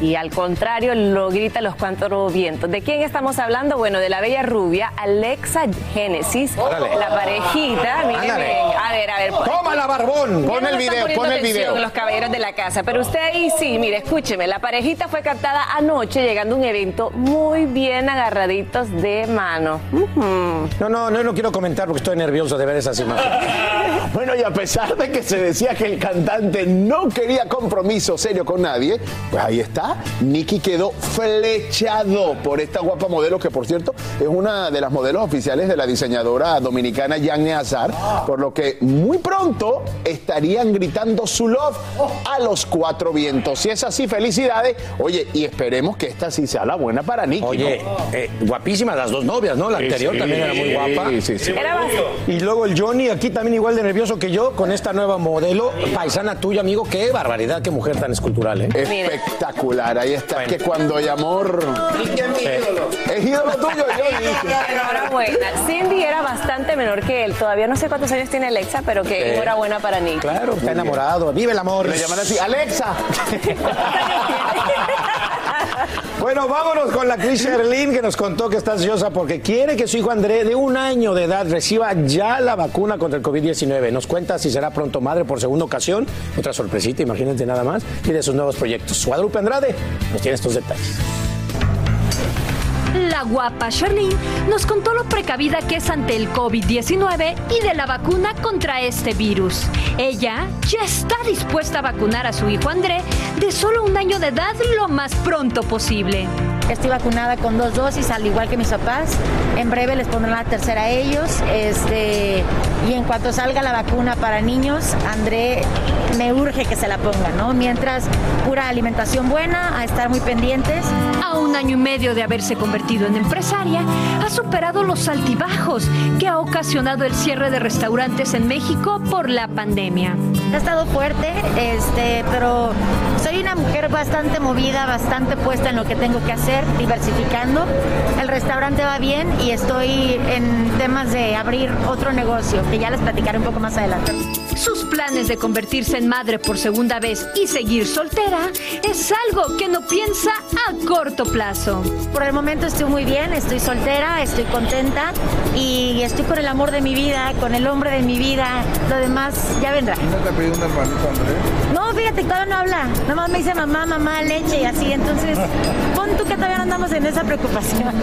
y al contrario lo grita a los cuatro vientos. ¿De quién estamos hablando? Bueno, de la bella rubia Alexa Genesis, Órale. la parejita. Miren. A ver, a ver. Tómala, barbón. Ya Pon no el video, pon el video. Los caballeros de la casa. Pero usted ahí sí, mire, escúcheme. La parejita fue captada anoche llegando a un evento muy bien agarraditos de mano. No, no, no, no quiero comentar porque estoy nervioso de ver esas imágenes. Bueno, y a pesar de que se decía que el cantante no quería compromiso serio con nadie, pues ahí está. Nicky quedó flechado por esta guapa modelo, que por cierto es una de las modelos oficiales de la diseñadora dominicana Yanne Azar, por lo que muy pronto estarían gritando su love a los cuatro vientos. Si es así, felicidades. Oye, y esperemos que esta sí sea la buena para Nicky. Oye, ¿no? eh, guapísimas las dos novias, ¿no? La Sí, anterior sí, también era muy guapa. sí, sí. Era Y luego el Johnny, aquí también igual de nervioso que yo, con esta nueva modelo, paisana tuya, amigo. Qué barbaridad, qué mujer tan escultural, ¿eh? Espectacular, ahí está. Que cuando hay amor. Es ídolo tuyo, Johnny. Enhorabuena. Cindy era bastante menor que él. Todavía no sé cuántos años tiene Alexa, pero que Sí. enhorabuena para Nick. Claro, está enamorado. Vive el amor. Le llaman así, Alexa. Bueno, vámonos con la Cris Sherlin que nos contó que está ansiosa porque quiere que su hijo André, de un año de edad, reciba ya la vacuna contra el COVID-19. Nos cuenta si será pronto madre por segunda ocasión. Otra sorpresita, imagínate nada más. Y de sus nuevos proyectos. Guadalupe Andrade nos tiene estos detalles. La guapa Charlene nos contó lo precavida que es ante el COVID-19 y de la vacuna contra este virus. Ella ya está dispuesta a vacunar a su hijo André de solo un año de edad lo más pronto posible. Estoy vacunada con dos dosis, al igual que mis papás. En breve les pondrán la tercera a ellos. Este, y en cuanto salga la vacuna para niños, André me urge que se la ponga, ¿no? Mientras, pura alimentación buena, a estar muy pendientes. A un año y medio de haberse convertido en empresaria, ha superado los altibajos que ha ocasionado el cierre de restaurantes en México por la pandemia. Ha estado fuerte, este, pero soy una mujer bastante movida, bastante puesta en lo que tengo que hacer, diversificando. El restaurante va bien y estoy en temas de abrir otro negocio, que ya les platicaré un poco más adelante. Sus planes de convertirse en madre por segunda vez y seguir soltera es algo que no piensa a corto plazo. Por el momento estoy muy bien, estoy soltera, estoy contenta y estoy con el amor de mi vida, con el hombre de mi vida. Lo demás ya vendrá. ¿No te ha pedido un hermanito, Andrés? No, fíjate, todavía no habla. Nada más me dice mamá, mamá, leche y así. Entonces, pon tú que todavía no andamos en esa preocupación.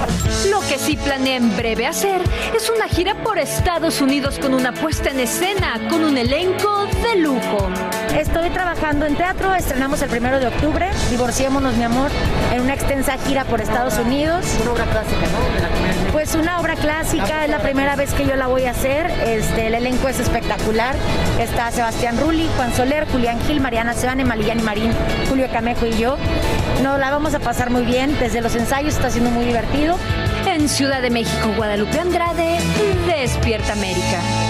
Lo que sí planea en breve hacer es una gira por Estados Unidos con una puesta en escena, con un elenco de lujo. Estoy trabajando en teatro, estrenamos el primero de octubre, Divorciémonos, mi amor, en una extensa gira por Estados Unidos. Una obra clásica, ¿no? Pues una obra clásica, es la primera vez que yo la voy a hacer. Este, el elenco es espectacular. Está Sebastián Rulli, Juan Soler, Julián Gil, Mariana Sebane, Malillán y Marín, Julio Camejo y yo. Nos la vamos a pasar muy bien. Desde los ensayos está siendo muy divertido. En Ciudad de México, Guadalupe Andrade, Despierta América.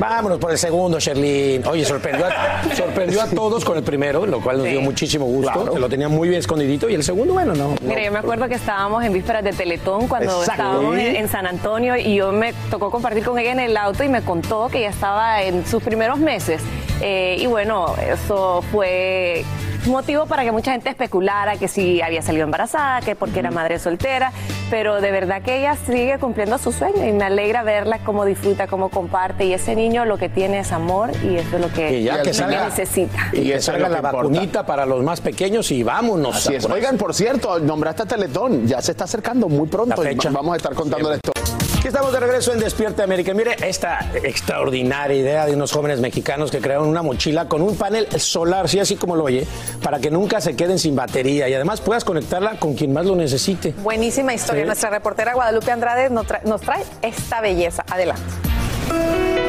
Vámonos por el segundo, Sherlyn. Oye, sorprendió a, sorprendió a todos con el primero, lo cual nos dio muchísimo gusto. Lo tenía muy bien escondidito. Y el segundo, bueno, no. Mira, yo me acuerdo que estábamos en vísperas de Teletón cuando Exacto. estábamos en, en San Antonio y yo me tocó compartir con ella en el auto y me contó que ya estaba en sus primeros meses. Eh, y bueno, eso fue motivo para que mucha gente especulara que si había salido embarazada, que porque era madre soltera, pero de verdad que ella sigue cumpliendo su sueño y me alegra verla cómo disfruta, cómo comparte y ese niño lo que tiene es amor y eso es lo que, Y ya que que salga, necesita. y que eso es salga la que importa. vacunita para los más pequeños y vámonos. Así es. Oigan, por cierto, nombraste a Teletón. Ya se está acercando muy pronto. La y fecha. vamos a estar contándoles esto. Aquí estamos de regreso en Despierta América. Mire, esta extraordinaria idea de unos jóvenes mexicanos que crearon una mochila con un panel solar, sí, así como lo oye, para que nunca se queden sin batería y además puedas conectarla con quien más lo necesite. Buenísima historia. Sí. Nuestra reportera Guadalupe Andrade nos trae, nos trae esta belleza. Adelante.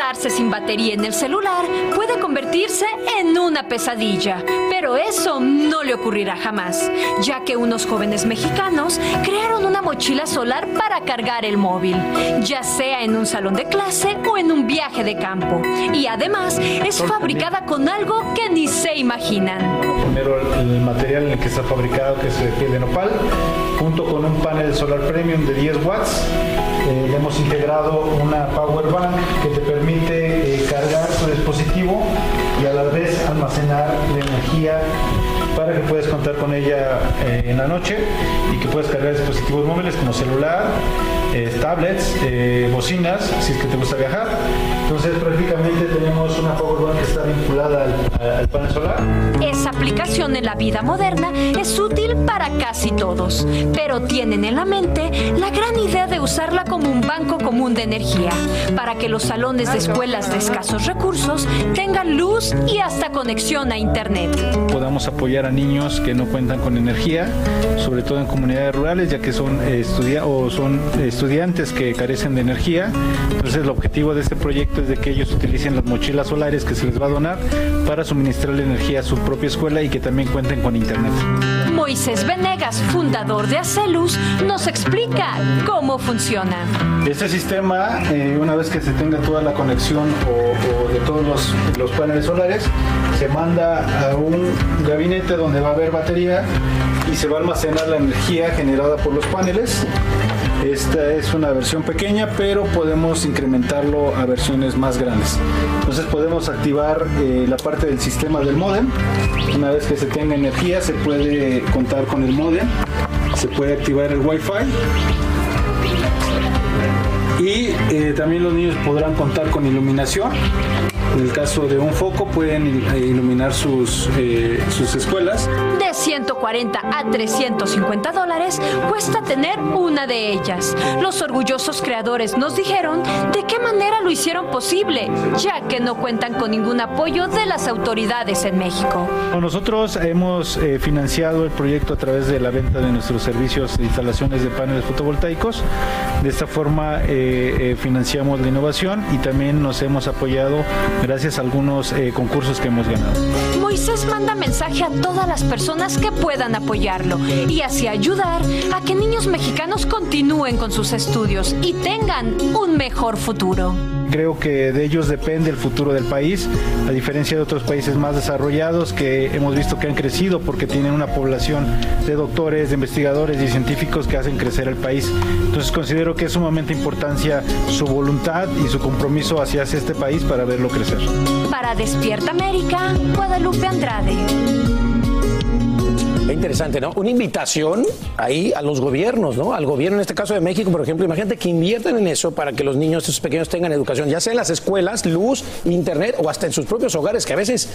Quedarse sin batería en el celular puede convertirse en una pesadilla. Pero eso no le ocurrirá jamás, ya que unos jóvenes mexicanos crearon una mochila solar para cargar el móvil, ya sea en un salón de clase o en un viaje de campo. Y además es fabricada con algo que ni se imaginan. Primero el material en el que está fabricado, que es de piel de nopal, junto con un panel solar premium de 10 watts. Eh, le hemos integrado una power bank que te cargar tu dispositivo y a la vez almacenar la energía para que puedas contar con ella eh, en la noche y que puedas cargar dispositivos móviles como celular, eh, tablets, eh, bocinas, si es que te gusta viajar. Entonces prácticamente tenemos una powerbank que está vinculada al, al panel solar. Esa aplicación en la vida moderna es útil para casi todos, pero tienen en la mente la gran idea de usarla como un banco común de energía, para que los salones de escuelas de escasos recursos tengan luz y hasta conexión a Internet. podamos apoyar a niños que no cuentan con energía, sobre todo en comunidades rurales, ya que son, eh, estudia o son estudiantes que carecen de energía. Entonces el objetivo de este proyecto es de que ellos utilicen las mochilas solares que se les va a donar para suministrarle energía a su propia escuela y que también cuenten con internet. Moisés Venegas, fundador de Acelus, nos explica cómo funciona. Este sistema, eh, una vez que se tenga toda la conexión o, o de todos los, los paneles solares, se manda a un gabinete donde va a haber batería y se va a almacenar la energía generada por los paneles. Esta es una versión pequeña, pero podemos incrementarlo a versiones más grandes. Entonces podemos activar eh, la parte del sistema del modem. Una vez que se tenga energía, se puede contar con el modem. Se puede activar el Wi-Fi. Y eh, también los niños podrán contar con iluminación. En el caso de un foco, pueden eh, iluminar sus, eh, sus escuelas. De 140 a 350 dólares cuesta tener una de ellas. Los orgullosos creadores nos dijeron de qué manera lo hicieron posible, ya que no cuentan con ningún apoyo de las autoridades en México. Nosotros hemos eh, financiado el proyecto a través de la venta de nuestros servicios de instalaciones de paneles fotovoltaicos. De esta forma eh, eh, financiamos la innovación y también nos hemos apoyado gracias a algunos eh, concursos que hemos ganado. Moisés manda mensaje a todas las personas que puedan apoyarlo y así ayudar a que niños mexicanos continúen con sus estudios y tengan un mejor futuro. Creo que de ellos depende el futuro del país, a diferencia de otros países más desarrollados que hemos visto que han crecido porque tienen una población de doctores, de investigadores y científicos que hacen crecer el país. Entonces considero que es sumamente importancia su voluntad y su compromiso hacia este país para verlo crecer. Para Despierta América, Guadalupe Andrade. Qué interesante, ¿no? Una invitación ahí a los gobiernos, ¿no? Al gobierno, en este caso de México, por ejemplo, imagínate que inviertan en eso para que los niños, estos pequeños, tengan educación, ya sea en las escuelas, luz, internet o hasta en sus propios hogares, que a veces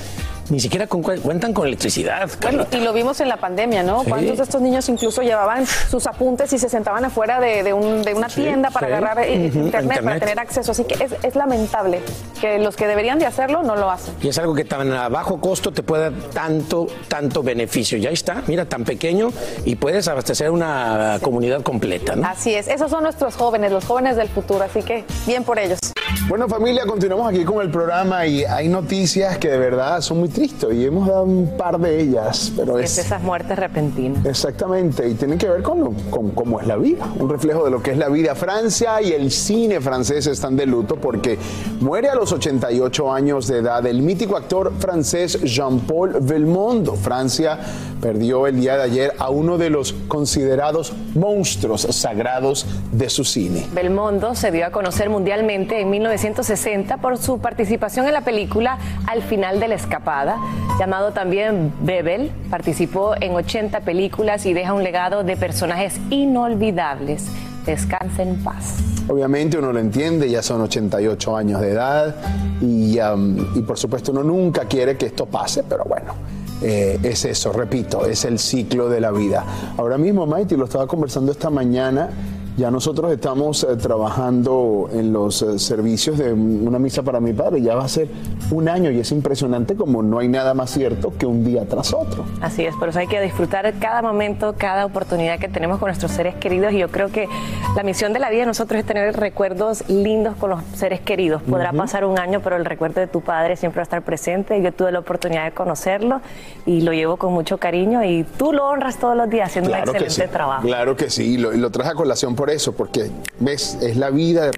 ni siquiera con- cuentan con electricidad. Bueno, y lo vimos en la pandemia, ¿no? Sí. ¿Cuántos de estos niños incluso llevaban sus apuntes y se sentaban afuera de, de un- de una Sí, tienda para sí. agarrar eh, internet, para tener acceso? Así que es, es lamentable que los que deberían de hacerlo no lo hacen. Y es algo que tan a bajo costo te puede dar tanto, tanto beneficio. Ya está, mira, tan pequeño y puedes abastecer una comunidad completa, ¿no? Así es, esos son nuestros jóvenes, los jóvenes del futuro, así que bien por ellos. Bueno familia, continuamos aquí con el programa y hay noticias que de verdad son muy tristes y hemos dado un par de ellas, pero Es es... esas muertes repentinas. Exactamente, y tienen que ver con, lo- con cómo es la vida, un reflejo de lo que es la vida. Francia y el cine francés están de luto porque muere a los 88 años de edad el mítico actor francés Jean-Paul Belmondo. Francia perdió el día de ayer a uno de los considerados monstruos sagrados de su cine. Belmondo se dio a conocer mundialmente en 1960 por su participación en la película Al final de la escapada, llamado también Bebel. Participó en 80 películas y deja un legado de personajes inolvidables. Descanse en paz. Obviamente uno lo entiende, ya son 88 años de edad y, um, y por supuesto uno nunca quiere que esto pase, pero bueno, eh, es eso, repito, es el ciclo de la vida. Ahora mismo, Maite, lo estaba conversando esta mañana, Ya nosotros estamos eh, trabajando en los eh, servicios de una misa para mi padre. Ya va a ser un año y es impresionante como no hay nada más cierto que un día tras otro. Así es, por eso hay que disfrutar cada momento, cada oportunidad que tenemos con nuestros seres queridos y yo creo que la misión de la vida de nosotros es tener recuerdos lindos con los seres queridos. Podrá pasar un año, pero el recuerdo de tu padre siempre va a estar presente. Yo tuve la oportunidad de conocerlo y lo llevo con mucho cariño y tú lo honras todos los días haciendo un excelente trabajo. Claro que sí, lo, lo traje a colación por eso, porque ves, es la vida,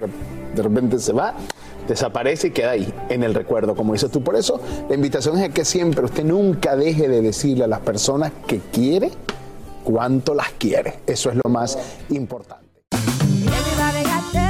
de, repente se va, desaparece y queda ahí, en el recuerdo, como dices tú. Por eso, la invitación es que siempre usted nunca deje de decirle a las personas que quiere cuánto las quiere. Eso es lo más importante.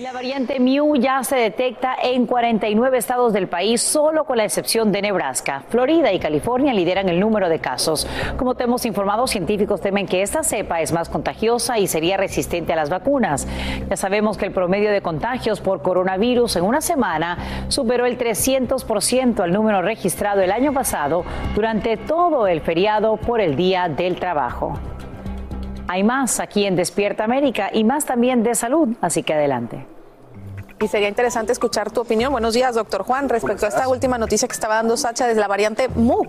La variante Mu ya se detecta en 49 estados del país, solo con la excepción de Nebraska. Florida y California lideran el número de casos. Como te hemos informado, científicos temen que esta cepa es más contagiosa y sería resistente a las vacunas. Ya sabemos que el promedio de contagios por coronavirus en una semana superó el 300% al número registrado el año pasado durante todo el feriado por el Día del Trabajo. Hay más aquí en Despierta América y más también de salud, así que adelante. Y sería interesante escuchar tu opinión. Buenos días, doctor Juan, respecto a esta última noticia que estaba dando Sacha desde la variante Mu.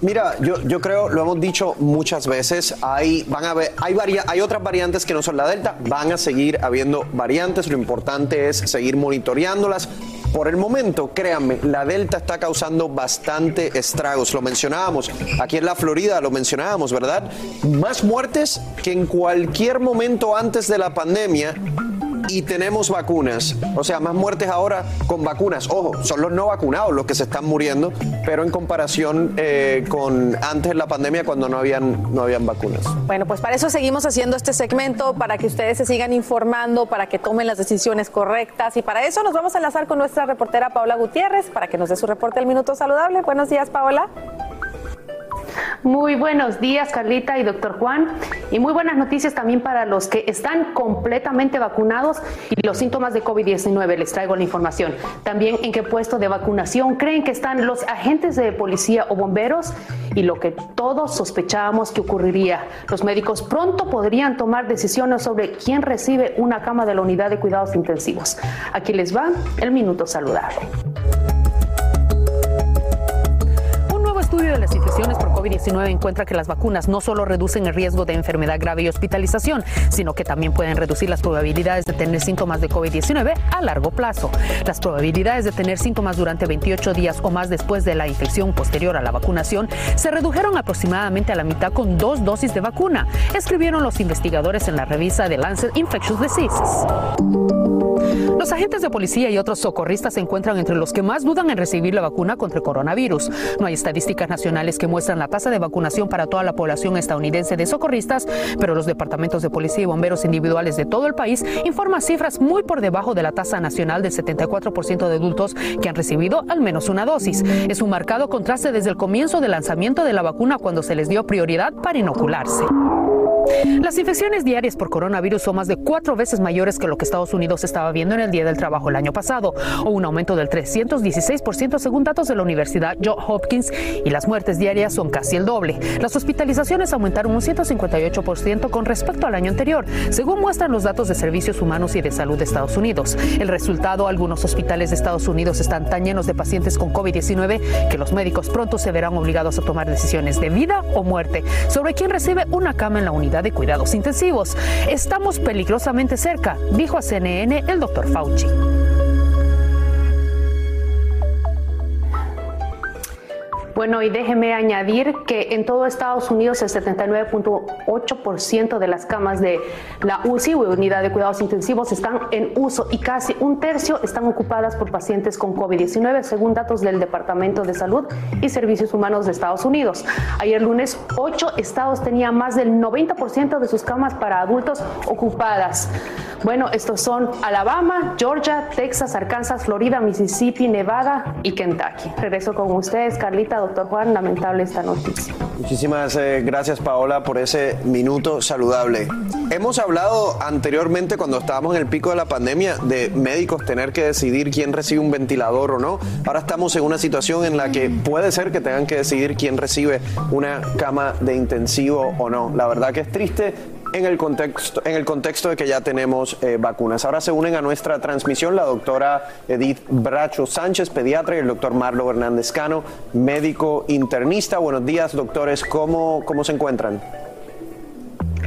Mira, yo, yo creo, lo hemos dicho muchas veces, hay, van a ver, hay, varia- hay otras variantes que no son la Delta, van a seguir habiendo variantes, lo importante es seguir monitoreándolas. Por el momento, créanme, la Delta está causando bastante estragos, lo mencionábamos, aquí en la Florida lo mencionábamos, ¿verdad? Más muertes que en cualquier momento antes de la pandemia y tenemos vacunas. O sea, más muertes ahora con vacunas. Ojo, son los no vacunados los que se están muriendo, pero en comparación eh, con antes de la pandemia cuando no habían, no habían vacunas. Bueno, pues para eso seguimos haciendo este segmento, para que ustedes se sigan informando, para que tomen las decisiones correctas. Y para eso nos vamos a enlazar con nuestra reportera Paola Gutiérrez, para que nos dé su reporte del Minuto Saludable. Buenos días, Paola. Muy buenos días, Carlita y doctor Juan. Y muy buenas noticias también para los que están completamente vacunados y los síntomas de COVID-19. Les traigo la información. También en qué puesto de vacunación creen que están los agentes de policía o bomberos y lo que todos sospechábamos que ocurriría. Los médicos pronto podrían tomar decisiones sobre quién recibe una cama de la unidad de cuidados intensivos. Aquí les va el minuto saludable. COVID-19 encuentra que las vacunas no solo reducen el riesgo de enfermedad grave y hospitalización, sino que también pueden reducir las probabilidades de tener síntomas de COVID-19 a largo plazo. Las probabilidades de tener síntomas durante 28 días o más después de la infección posterior a la vacunación se redujeron aproximadamente a la mitad con dos dosis de vacuna, escribieron los investigadores en la revista The Lancet Infectious Diseases. Los agentes de policía y otros socorristas se encuentran entre los que más dudan en recibir la vacuna contra el coronavirus. No hay estadísticas nacionales que muestran la tasa de vacunación para toda la población estadounidense de socorristas, pero los departamentos de policía y bomberos individuales de todo el país informan cifras muy por debajo de la tasa nacional del 74% de adultos que han recibido al menos una dosis. Es un marcado contraste desde el comienzo del lanzamiento de la vacuna cuando se les dio prioridad para inocularse. Las infecciones diarias por coronavirus son más de cuatro veces mayores que lo que Estados Unidos estaba viendo en el Día del Trabajo el año pasado, o un aumento del 316% según datos de la Universidad Johns Hopkins, y las muertes diarias son casi el doble. Las hospitalizaciones aumentaron un 158% con respecto al año anterior, según muestran los datos de servicios humanos y de salud de Estados Unidos. El resultado, algunos hospitales de Estados Unidos están tan llenos de pacientes con COVID-19 que los médicos pronto se verán obligados a tomar decisiones de vida o muerte sobre quién recibe una cama en la unidad de cuidados intensivos. Estamos peligrosamente cerca, dijo a CNN el doctor Fauci. Bueno, y déjeme añadir que en todo Estados Unidos el 79.8% de las camas de la UCI o unidad de cuidados intensivos están en uso y casi un tercio están ocupadas por pacientes con COVID-19, según datos del Departamento de Salud y Servicios Humanos de Estados Unidos. Ayer lunes, ocho estados tenían más del 90% de sus camas para adultos ocupadas. Bueno, estos son Alabama, Georgia, Texas, Arkansas, Florida, Mississippi, Nevada y Kentucky. Regreso con ustedes, Carlita, doctor Juan, lamentable esta noticia. Muchísimas eh, gracias Paola por ese minuto saludable. Hemos hablado anteriormente cuando estábamos en el pico de la pandemia de médicos tener que decidir quién recibe un ventilador o no. Ahora estamos en una situación en la que puede ser que tengan que decidir quién recibe una cama de intensivo o no. La verdad que es triste, en el contexto, en el contexto de que ya tenemos eh, vacunas. Ahora se unen a nuestra transmisión la doctora Edith Bracho Sánchez, pediatra, y el doctor Marlo Hernández Cano, médico internista. Buenos días, doctores. ¿Cómo, cómo se encuentran?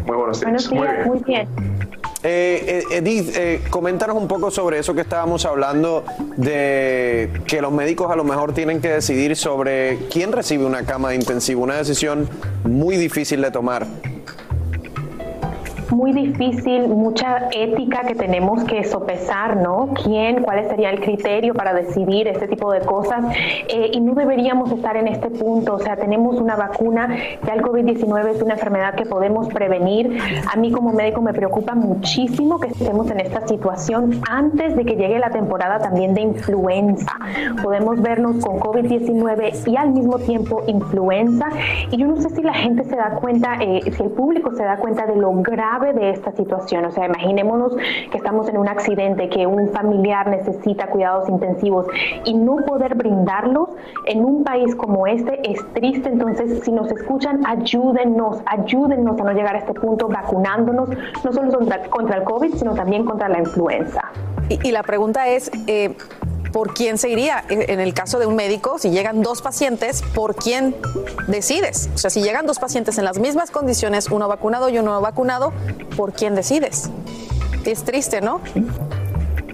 Muy buenos días. Buenos días, muy bien. Eh, eh, Edith, eh, coméntanos un poco sobre eso que estábamos hablando de que los médicos a lo mejor tienen que decidir sobre quién recibe una cama de intensivo, una decisión muy difícil de tomar muy difícil, mucha ética que tenemos que sopesar, ¿no? ¿Quién, cuál sería el criterio para decidir este tipo de cosas? Eh, y no deberíamos estar en este punto, o sea, tenemos una vacuna, ya el COVID-19 es una enfermedad que podemos prevenir. A mí como médico me preocupa muchísimo que estemos en esta situación antes de que llegue la temporada también de influenza. Podemos vernos con COVID-19 y al mismo tiempo influenza. Y yo no sé si la gente se da cuenta, eh, si el público se da cuenta de lo grave de esta situación. O sea, imaginémonos que estamos en un accidente, que un familiar necesita cuidados intensivos y no poder brindarlos en un país como este es triste. Entonces, si nos escuchan, ayúdennos, ayúdennos a no llegar a este punto vacunándonos, no solo contra, contra el COVID, sino también contra la influenza. Y, y la pregunta es, eh, ¿por quién se iría? En el caso de un médico, si llegan dos pacientes, ¿por quién decides? O sea, si llegan dos pacientes en las mismas condiciones, uno vacunado y uno no vacunado, ¿por quién decides? Es triste, ¿no?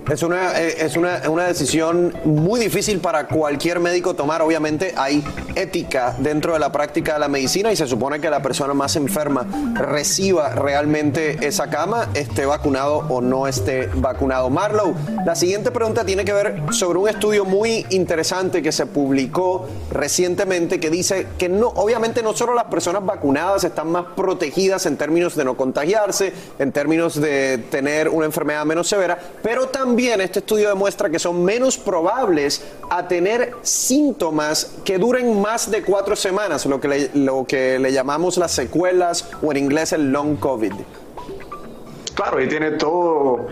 Es una, eh, es una, una, decisión muy difícil para cualquier médico tomar. Obviamente hay ética dentro de la práctica de la medicina y se supone que la persona más enferma reciba realmente esa cama, esté vacunado o no esté vacunado. Marlow, la siguiente pregunta tiene que ver sobre un estudio muy interesante que se publicó recientemente que dice que no, obviamente no solo las personas vacunadas están más protegidas en términos de no contagiarse, en términos de tener una enfermedad menos severa, pero también este estudio demuestra que son menos probables a tener síntomas que duren más de cuatro semanas, lo que le, lo que le llamamos las secuelas o en inglés el long COVID. Claro, y tiene todo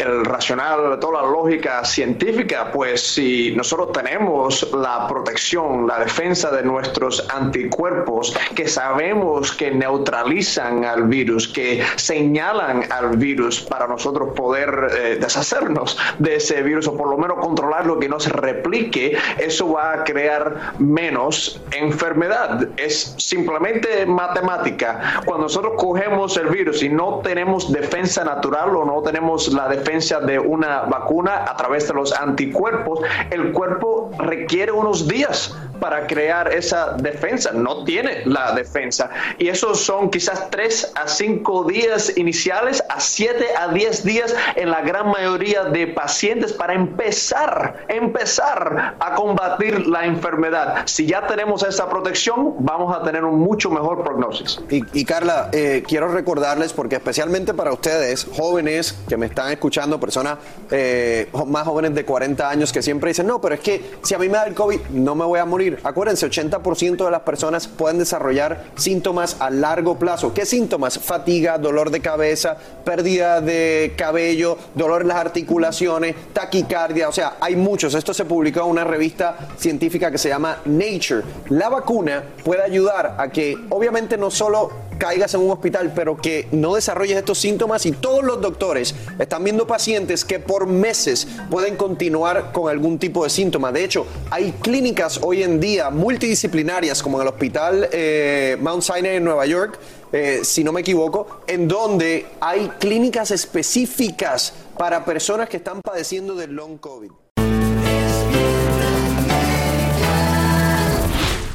el racional, toda la lógica científica, pues si nosotros tenemos la protección, la defensa de nuestros anticuerpos que sabemos que neutralizan al virus, que señalan al virus para nosotros poder eh, deshacernos de ese virus o por lo menos controlar lo que no se replique, eso va a crear menos enfermedad. Es simplemente matemática. Cuando nosotros cogemos el virus y no tenemos defensa natural o no tenemos la defensa de una vacuna a través de los anticuerpos, el cuerpo requiere unos días para crear esa defensa. No tiene la defensa. Y esos son quizás 3 a 5 días iniciales, a 7 a 10 días en la gran mayoría de pacientes para empezar, empezar a combatir la enfermedad. Si ya tenemos esa protección, vamos a tener un mucho mejor prognosis. Y, Carla, eh, quiero recordarles, porque especialmente para ustedes, jóvenes que me están escuchando, personas eh, más jóvenes de 40 años que siempre dicen, no, pero es que si a mí me da el COVID, no me voy a morir. Acuérdense, 80% de las personas pueden desarrollar síntomas a largo plazo. ¿Qué síntomas? Fatiga, dolor de cabeza, pérdida de cabello, dolor en las articulaciones, taquicardia, o sea, hay muchos. Esto se publicó en una revista científica que se llama Nature. La vacuna puede ayudar a que, obviamente, no solo caigas en un hospital, pero que no desarrolles estos síntomas y todos los doctores están viendo pacientes que por meses pueden continuar con algún tipo de síntoma. De hecho, hay clínicas hoy en día multidisciplinarias, como en el hospital eh, Mount Sinai en Nueva York, eh, si no me equivoco, en donde hay clínicas específicas para personas que están padeciendo del long COVID.